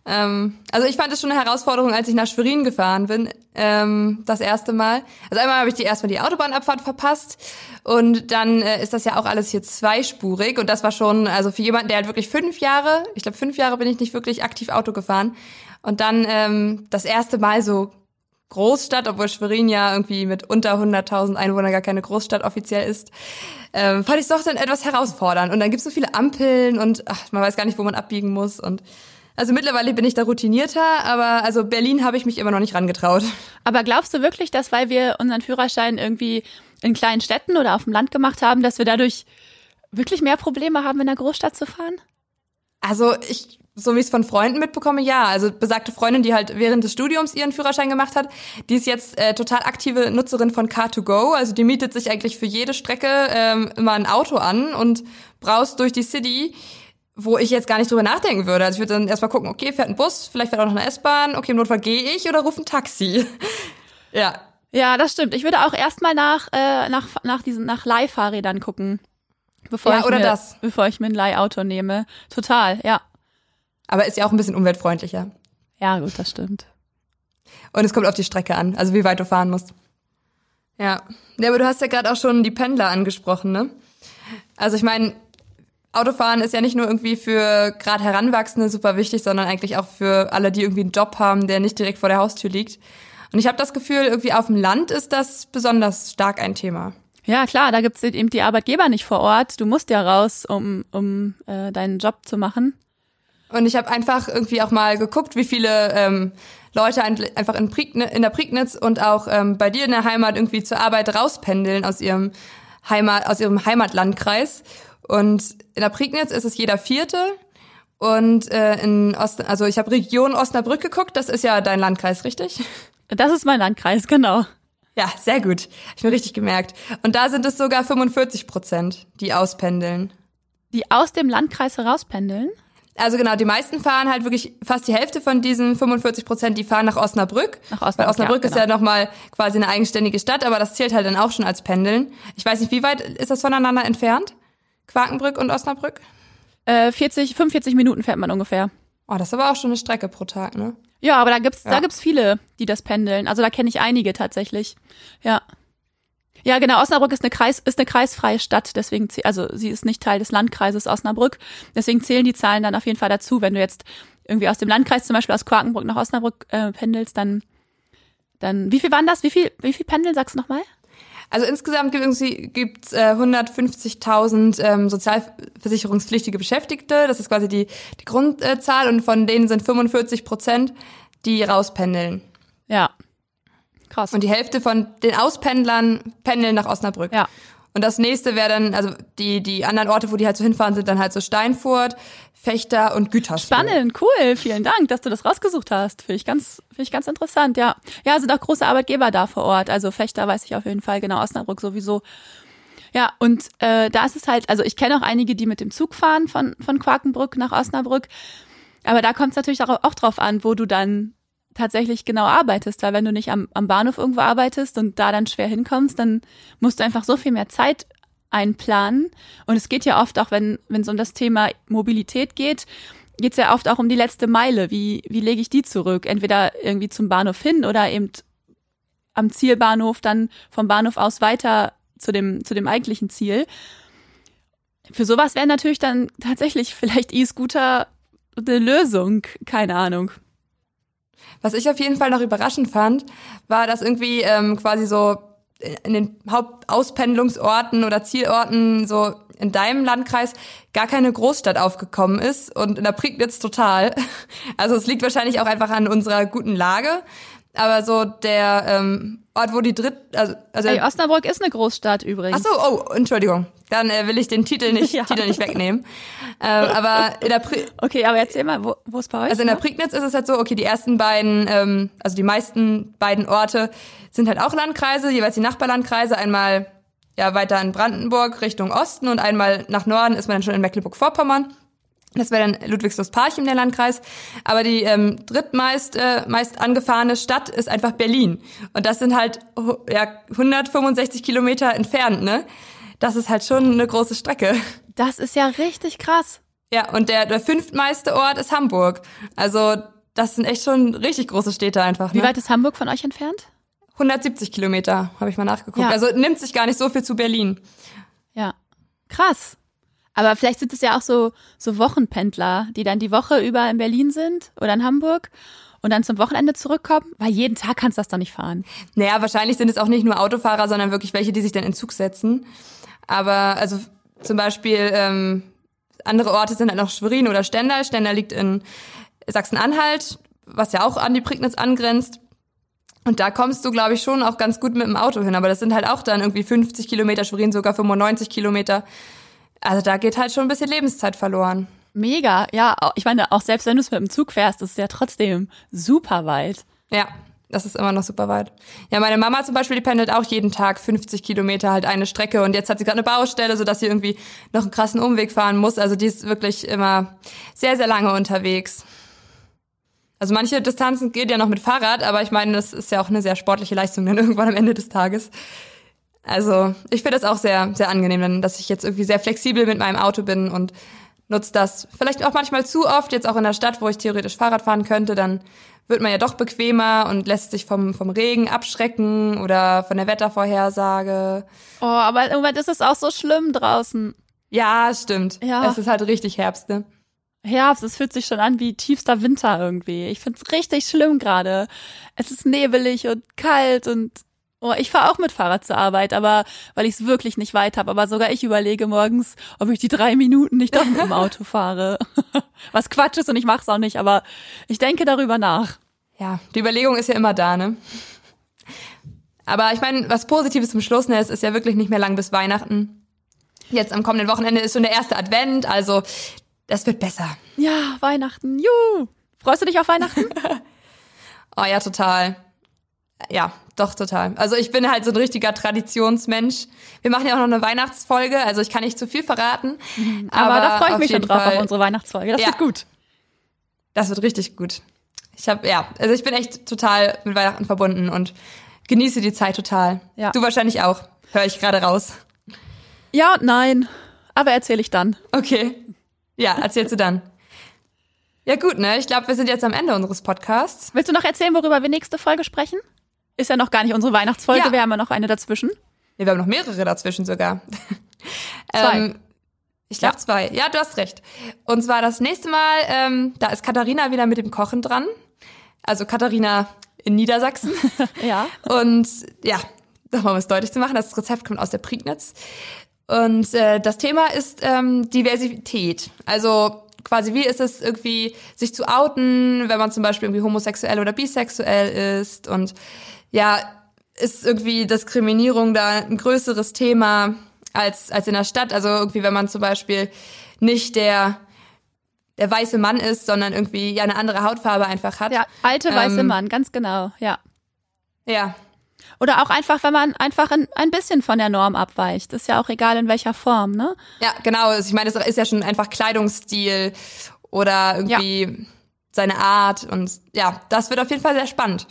Speaker 2: Ähm, also ich fand es schon eine Herausforderung, als ich nach Schwerin gefahren bin, ähm, das erste Mal. Also einmal habe ich die erstmal die Autobahnabfahrt verpasst und dann äh, ist das ja auch alles hier zweispurig und das war schon, also für jemanden, der halt wirklich fünf Jahre, ich glaube fünf Jahre bin ich nicht wirklich aktiv Auto gefahren und dann ähm, das erste Mal so Großstadt, obwohl Schwerin ja irgendwie mit unter 100.000 Einwohnern gar keine Großstadt offiziell ist, ähm, fand ich es doch dann etwas herausfordernd. Und dann gibt's so viele Ampeln und ach, man weiß gar nicht, wo man abbiegen muss. Und also mittlerweile bin ich da routinierter, aber also Berlin habe ich mich immer noch nicht rangetraut.
Speaker 1: Aber glaubst du wirklich, dass weil wir unseren Führerschein irgendwie in kleinen Städten oder auf dem Land gemacht haben, dass wir dadurch wirklich mehr Probleme haben, in der Großstadt zu fahren?
Speaker 2: Also ich, so wie ich es von Freunden mitbekomme, ja. Also besagte Freundin, die halt während des Studiums ihren Führerschein gemacht hat, die ist jetzt äh, total aktive Nutzerin von Car2Go. Also die mietet sich eigentlich für jede Strecke ähm, immer ein Auto an und braust durch die City, wo ich jetzt gar nicht drüber nachdenken würde. Also ich würde dann erstmal gucken, okay, fährt ein Bus, vielleicht fährt auch noch eine S-Bahn, okay, im Notfall gehe ich oder rufe ein Taxi. ja.
Speaker 1: Ja, das stimmt. Ich würde auch erstmal nach, äh, nach, nach diesen, nach Leihfahrrädern gucken. Bevor
Speaker 2: Ja,
Speaker 1: ich
Speaker 2: oder
Speaker 1: mir,
Speaker 2: das.
Speaker 1: Bevor ich mir ein Leihauto nehme. Total, ja.
Speaker 2: Aber ist ja auch ein bisschen umweltfreundlicher.
Speaker 1: Ja, gut, das stimmt.
Speaker 2: Und es kommt auf die Strecke an, also wie weit du fahren musst. Ja. Ja, aber du hast ja gerade auch schon die Pendler angesprochen, ne? Also ich meine, Autofahren ist ja nicht nur irgendwie für gerade Heranwachsende super wichtig, sondern eigentlich auch für alle, die irgendwie einen Job haben, der nicht direkt vor der Haustür liegt. Und ich habe das Gefühl, irgendwie auf dem Land ist das besonders stark ein Thema.
Speaker 1: Ja, klar, da gibt's eben die Arbeitgeber nicht vor Ort. Du musst ja raus, um, um äh, deinen Job zu machen.
Speaker 2: Und ich habe einfach irgendwie auch mal geguckt, wie viele ähm, Leute ein- einfach in, Priegn in der Prignitz und auch ähm, bei dir in der Heimat irgendwie zur Arbeit rauspendeln aus ihrem Heimat, aus ihrem Heimatlandkreis. Und in der Prignitz ist es jeder Vierte. Und äh, in Ost, also ich habe Region Osnabrück geguckt, das ist ja dein Landkreis, richtig?
Speaker 1: Das ist mein Landkreis, genau.
Speaker 2: Ja, sehr gut. Hab ich mir richtig gemerkt. Und da sind es sogar 45 Prozent, die auspendeln.
Speaker 1: Die aus dem Landkreis herauspendeln.
Speaker 2: Also genau, die meisten fahren halt wirklich fast die Hälfte von diesen 45 Prozent, die fahren nach Osnabrück.
Speaker 1: Nach Osnabrück,
Speaker 2: Weil Osnabrück
Speaker 1: ja,
Speaker 2: ist ja
Speaker 1: genau.
Speaker 2: nochmal quasi eine eigenständige Stadt, aber das zählt halt dann auch schon als Pendeln. Ich weiß nicht, wie weit ist das voneinander entfernt? Quakenbrück und Osnabrück?
Speaker 1: Äh, 40, 45 Minuten fährt man ungefähr.
Speaker 2: Oh, das ist aber auch schon eine Strecke pro Tag, ne?
Speaker 1: Ja, aber da gibt's, da
Speaker 2: Ja.
Speaker 1: gibt's viele, die das pendeln. Also da kenne ich einige tatsächlich. Ja. Ja, genau. Osnabrück ist eine Kreis, ist eine kreisfreie Stadt. Deswegen, also sie ist nicht Teil des Landkreises Osnabrück. Deswegen zählen die Zahlen dann auf jeden Fall dazu. Wenn du jetzt irgendwie aus dem Landkreis, zum Beispiel aus Quakenbrück nach Osnabrück äh, pendelst, dann, dann, wie viel waren das? Wie viel, wie viel pendeln, sagst du nochmal?
Speaker 2: Also insgesamt gibt es äh, 150.000 ähm, sozialversicherungspflichtige Beschäftigte. Das ist quasi die, die Grundzahl und von denen sind 45 Prozent, die rauspendeln.
Speaker 1: Ja. Krass.
Speaker 2: Und die Hälfte von den Auspendlern pendeln nach Osnabrück.
Speaker 1: ja.
Speaker 2: Und das nächste wäre dann, also die, die anderen Orte, wo die halt so hinfahren, sind dann halt so Steinfurt, Fechter und Gütersloh.
Speaker 1: Spannend, cool, vielen Dank, dass du das rausgesucht hast. Finde ich ganz, finde ich ganz interessant, ja. Ja, sind auch große Arbeitgeber da vor Ort. Also Fechter weiß ich auf jeden Fall, genau, Osnabrück sowieso. Ja, und äh, da ist es halt, also ich kenne auch einige, die mit dem Zug fahren von, von Quakenbrück nach Osnabrück. Aber da kommt es natürlich auch, auch drauf an, wo du dann tatsächlich genau arbeitest. Weil wenn du nicht am, am Bahnhof irgendwo arbeitest und da dann schwer hinkommst, dann musst du einfach so viel mehr Zeit einplanen. Und es geht ja oft auch, wenn wenn es um das Thema Mobilität geht, geht es ja oft auch um die letzte Meile. Wie, wie lege ich die zurück? Entweder irgendwie zum Bahnhof hin oder eben am Zielbahnhof dann vom Bahnhof aus weiter zu dem, zu dem eigentlichen Ziel. Für sowas wäre natürlich dann tatsächlich vielleicht E-Scooter eine Lösung. Keine Ahnung.
Speaker 2: Was ich auf jeden Fall noch überraschend fand, war, dass irgendwie ähm, quasi so in den Hauptauspendlungsorten oder Zielorten so in deinem Landkreis gar keine Großstadt aufgekommen ist und in der Prignitz total. Also es liegt wahrscheinlich auch einfach an unserer guten Lage. Aber so der ähm, Ort, wo die dritt, also, also
Speaker 1: Ey, Osnabrück ist eine Großstadt übrigens.
Speaker 2: Ach so, oh, Entschuldigung. Dann äh, will ich den Titel nicht,
Speaker 1: Ja.
Speaker 2: Titel nicht wegnehmen. Ähm, aber in der Pri
Speaker 1: Okay, aber erzähl mal, wo, wo ist bei euch?
Speaker 2: also in der? Prignitz ist es halt so, okay, die ersten beiden, ähm, also die meisten beiden Orte sind halt auch Landkreise, jeweils die Nachbarlandkreise, einmal ja weiter in Brandenburg Richtung Osten und einmal nach Norden ist man dann schon in Mecklenburg-Vorpommern. Das wäre dann Ludwigslust-Parchim, der Landkreis. Aber die ähm, drittmeist äh, meist angefahrene Stadt ist einfach Berlin. Und das sind halt ja, 165 Kilometer entfernt, ne? Das ist halt schon eine große Strecke.
Speaker 1: Das ist ja richtig krass.
Speaker 2: Ja, und der, der fünftmeiste Ort ist Hamburg. Also das sind echt schon richtig große Städte einfach.
Speaker 1: Ne? Wie weit ist Hamburg von euch entfernt?
Speaker 2: 170 Kilometer, habe ich mal nachgeguckt. Ja. Also nimmt sich gar nicht so viel zu Berlin.
Speaker 1: Ja, krass. Aber vielleicht sind es ja auch so, so Wochenpendler, die dann die Woche über in Berlin sind oder in Hamburg und dann zum Wochenende zurückkommen, weil jeden Tag kannst du das doch nicht fahren.
Speaker 2: Naja, wahrscheinlich sind es auch nicht nur Autofahrer, sondern wirklich welche, die sich dann in Zug setzen. Aber also zum Beispiel ähm, andere Orte sind dann auch Schwerin oder Stendal. Stendal liegt in Sachsen-Anhalt, was ja auch an die Prignitz angrenzt. Und da kommst du, glaube ich, schon auch ganz gut mit dem Auto hin. Aber das sind halt auch dann irgendwie 50 Kilometer, Schwerin sogar 95 Kilometer. Also da geht halt schon ein bisschen Lebenszeit verloren.
Speaker 1: Mega, ja. Ich meine, auch selbst wenn du es mit dem Zug fährst, ist es ja trotzdem super weit.
Speaker 2: Ja, das ist immer noch super weit. Ja, meine Mama zum Beispiel, die pendelt auch jeden Tag 50 Kilometer halt eine Strecke und jetzt hat sie gerade eine Baustelle, sodass sie irgendwie noch einen krassen Umweg fahren muss. Also die ist wirklich immer sehr, sehr lange unterwegs. Also manche Distanzen geht ja noch mit Fahrrad, aber ich meine, das ist ja auch eine sehr sportliche Leistung dann irgendwann am Ende des Tages. Also ich finde das auch sehr, sehr angenehm, dass ich jetzt irgendwie sehr flexibel mit meinem Auto bin und nutze das vielleicht auch manchmal zu oft, jetzt auch in der Stadt, wo ich theoretisch Fahrrad fahren könnte, dann wird man ja doch bequemer und lässt sich vom, vom Regen abschrecken oder von der Wettervorhersage.
Speaker 1: Oh, aber im Moment ist es auch so schlimm draußen.
Speaker 2: Ja, stimmt. Ja. Es ist halt richtig Herbst, ne?
Speaker 1: Herbst, es fühlt sich schon an wie tiefster Winter irgendwie. Ich find's richtig schlimm gerade. Es ist nebelig und kalt und Oh, ich fahre auch mit Fahrrad zur Arbeit, aber weil ich es wirklich nicht weit habe. Aber sogar ich überlege morgens, ob ich die drei Minuten nicht doch mit dem Auto fahre. Was Quatsch ist und ich mache es auch nicht, aber ich denke darüber nach.
Speaker 2: Ja, die Überlegung ist ja immer da, ne? Aber ich meine, was Positives zum Schluss, ne, es ist ja wirklich nicht mehr lang bis Weihnachten. Jetzt am kommenden Wochenende ist schon der erste Advent, also das wird besser.
Speaker 1: Ja, Weihnachten, juhu. Freust du dich auf Weihnachten?
Speaker 2: oh ja, total. Ja, doch, total. Also ich bin halt so ein richtiger Traditionsmensch. Wir machen ja auch noch eine Weihnachtsfolge, also ich kann nicht zu viel verraten.
Speaker 1: Mhm. Aber, aber da freue ich mich schon drauf Fall. auf unsere Weihnachtsfolge. Das ja. wird gut.
Speaker 2: Das wird richtig gut. Ich habe ja, also ich bin echt total mit Weihnachten verbunden und genieße die Zeit total. Ja. Du wahrscheinlich auch. Höre ich gerade raus.
Speaker 1: Ja und nein. Aber erzähle ich dann.
Speaker 2: Okay. Ja, erzählst du dann. Ja gut, ne? Ich glaube, wir sind jetzt am Ende unseres Podcasts.
Speaker 1: Willst du noch erzählen, worüber wir nächste Folge sprechen? Ist ja noch gar nicht unsere Weihnachtsfolge, ja. wir haben ja noch eine dazwischen.
Speaker 2: Wir haben noch mehrere dazwischen sogar. Zwei. ähm, ich glaube ja. zwei. Ja, du hast recht. Und zwar das nächste Mal, ähm, da ist Katharina wieder mit dem Kochen dran. Also Katharina in Niedersachsen.
Speaker 1: ja.
Speaker 2: Und ja, nochmal um es deutlich zu machen, das Rezept kommt aus der Prignitz. Und äh, das Thema ist ähm, Diversität. Also quasi, wie ist es irgendwie, sich zu outen, wenn man zum Beispiel irgendwie homosexuell oder bisexuell ist und ja, ist irgendwie Diskriminierung da ein größeres Thema als, als in der Stadt. Also irgendwie, wenn man zum Beispiel nicht der, der weiße Mann ist, sondern irgendwie ja eine andere Hautfarbe einfach hat.
Speaker 1: Ja, alte weiße ähm, Mann, ganz genau, ja.
Speaker 2: Ja.
Speaker 1: Oder auch einfach, wenn man einfach ein, ein bisschen von der Norm abweicht. Ist ja auch egal in welcher Form, ne?
Speaker 2: Ja, genau. Also ich meine, das ist ja schon einfach Kleidungsstil oder irgendwie ja. seine Art. Und ja, das wird auf jeden Fall sehr spannend.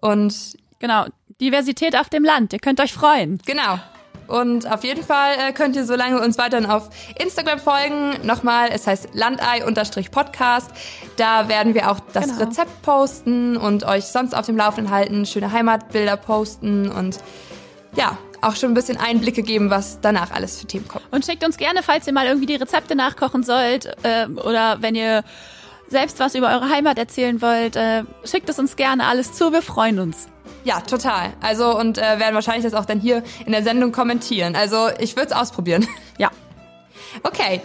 Speaker 2: Und
Speaker 1: genau, Diversität auf dem Land. Ihr könnt euch freuen.
Speaker 2: Genau. Und auf jeden Fall äh, könnt ihr so lange uns weiterhin auf Instagram folgen. Nochmal, es heißt Landei-Podcast. Da werden wir auch das genau. Rezept posten und euch sonst auf dem Laufenden halten, schöne Heimatbilder posten und ja, auch schon ein bisschen Einblicke geben, was danach alles für Themen kommt.
Speaker 1: Und schickt uns gerne, falls ihr mal irgendwie die Rezepte nachkochen sollt äh, oder wenn ihr selbst was über eure Heimat erzählen wollt, äh, schickt es uns gerne alles zu. Wir freuen uns.
Speaker 2: Ja, total. Also und äh, werden wahrscheinlich das auch dann hier in der Sendung kommentieren. Also ich würde es ausprobieren.
Speaker 1: Ja.
Speaker 2: Okay.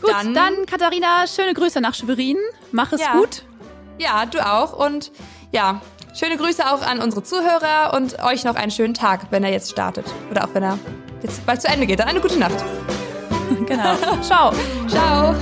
Speaker 1: Gut, dann, dann Katharina, schöne Grüße nach Schwerin. Mach es
Speaker 2: ja.
Speaker 1: gut.
Speaker 2: Ja, du auch. Und ja, schöne Grüße auch an unsere Zuhörer und euch noch einen schönen Tag, wenn er jetzt startet. Oder auch wenn er jetzt bald zu Ende geht. Dann eine gute Nacht.
Speaker 1: genau. Ciao.
Speaker 2: Ciao.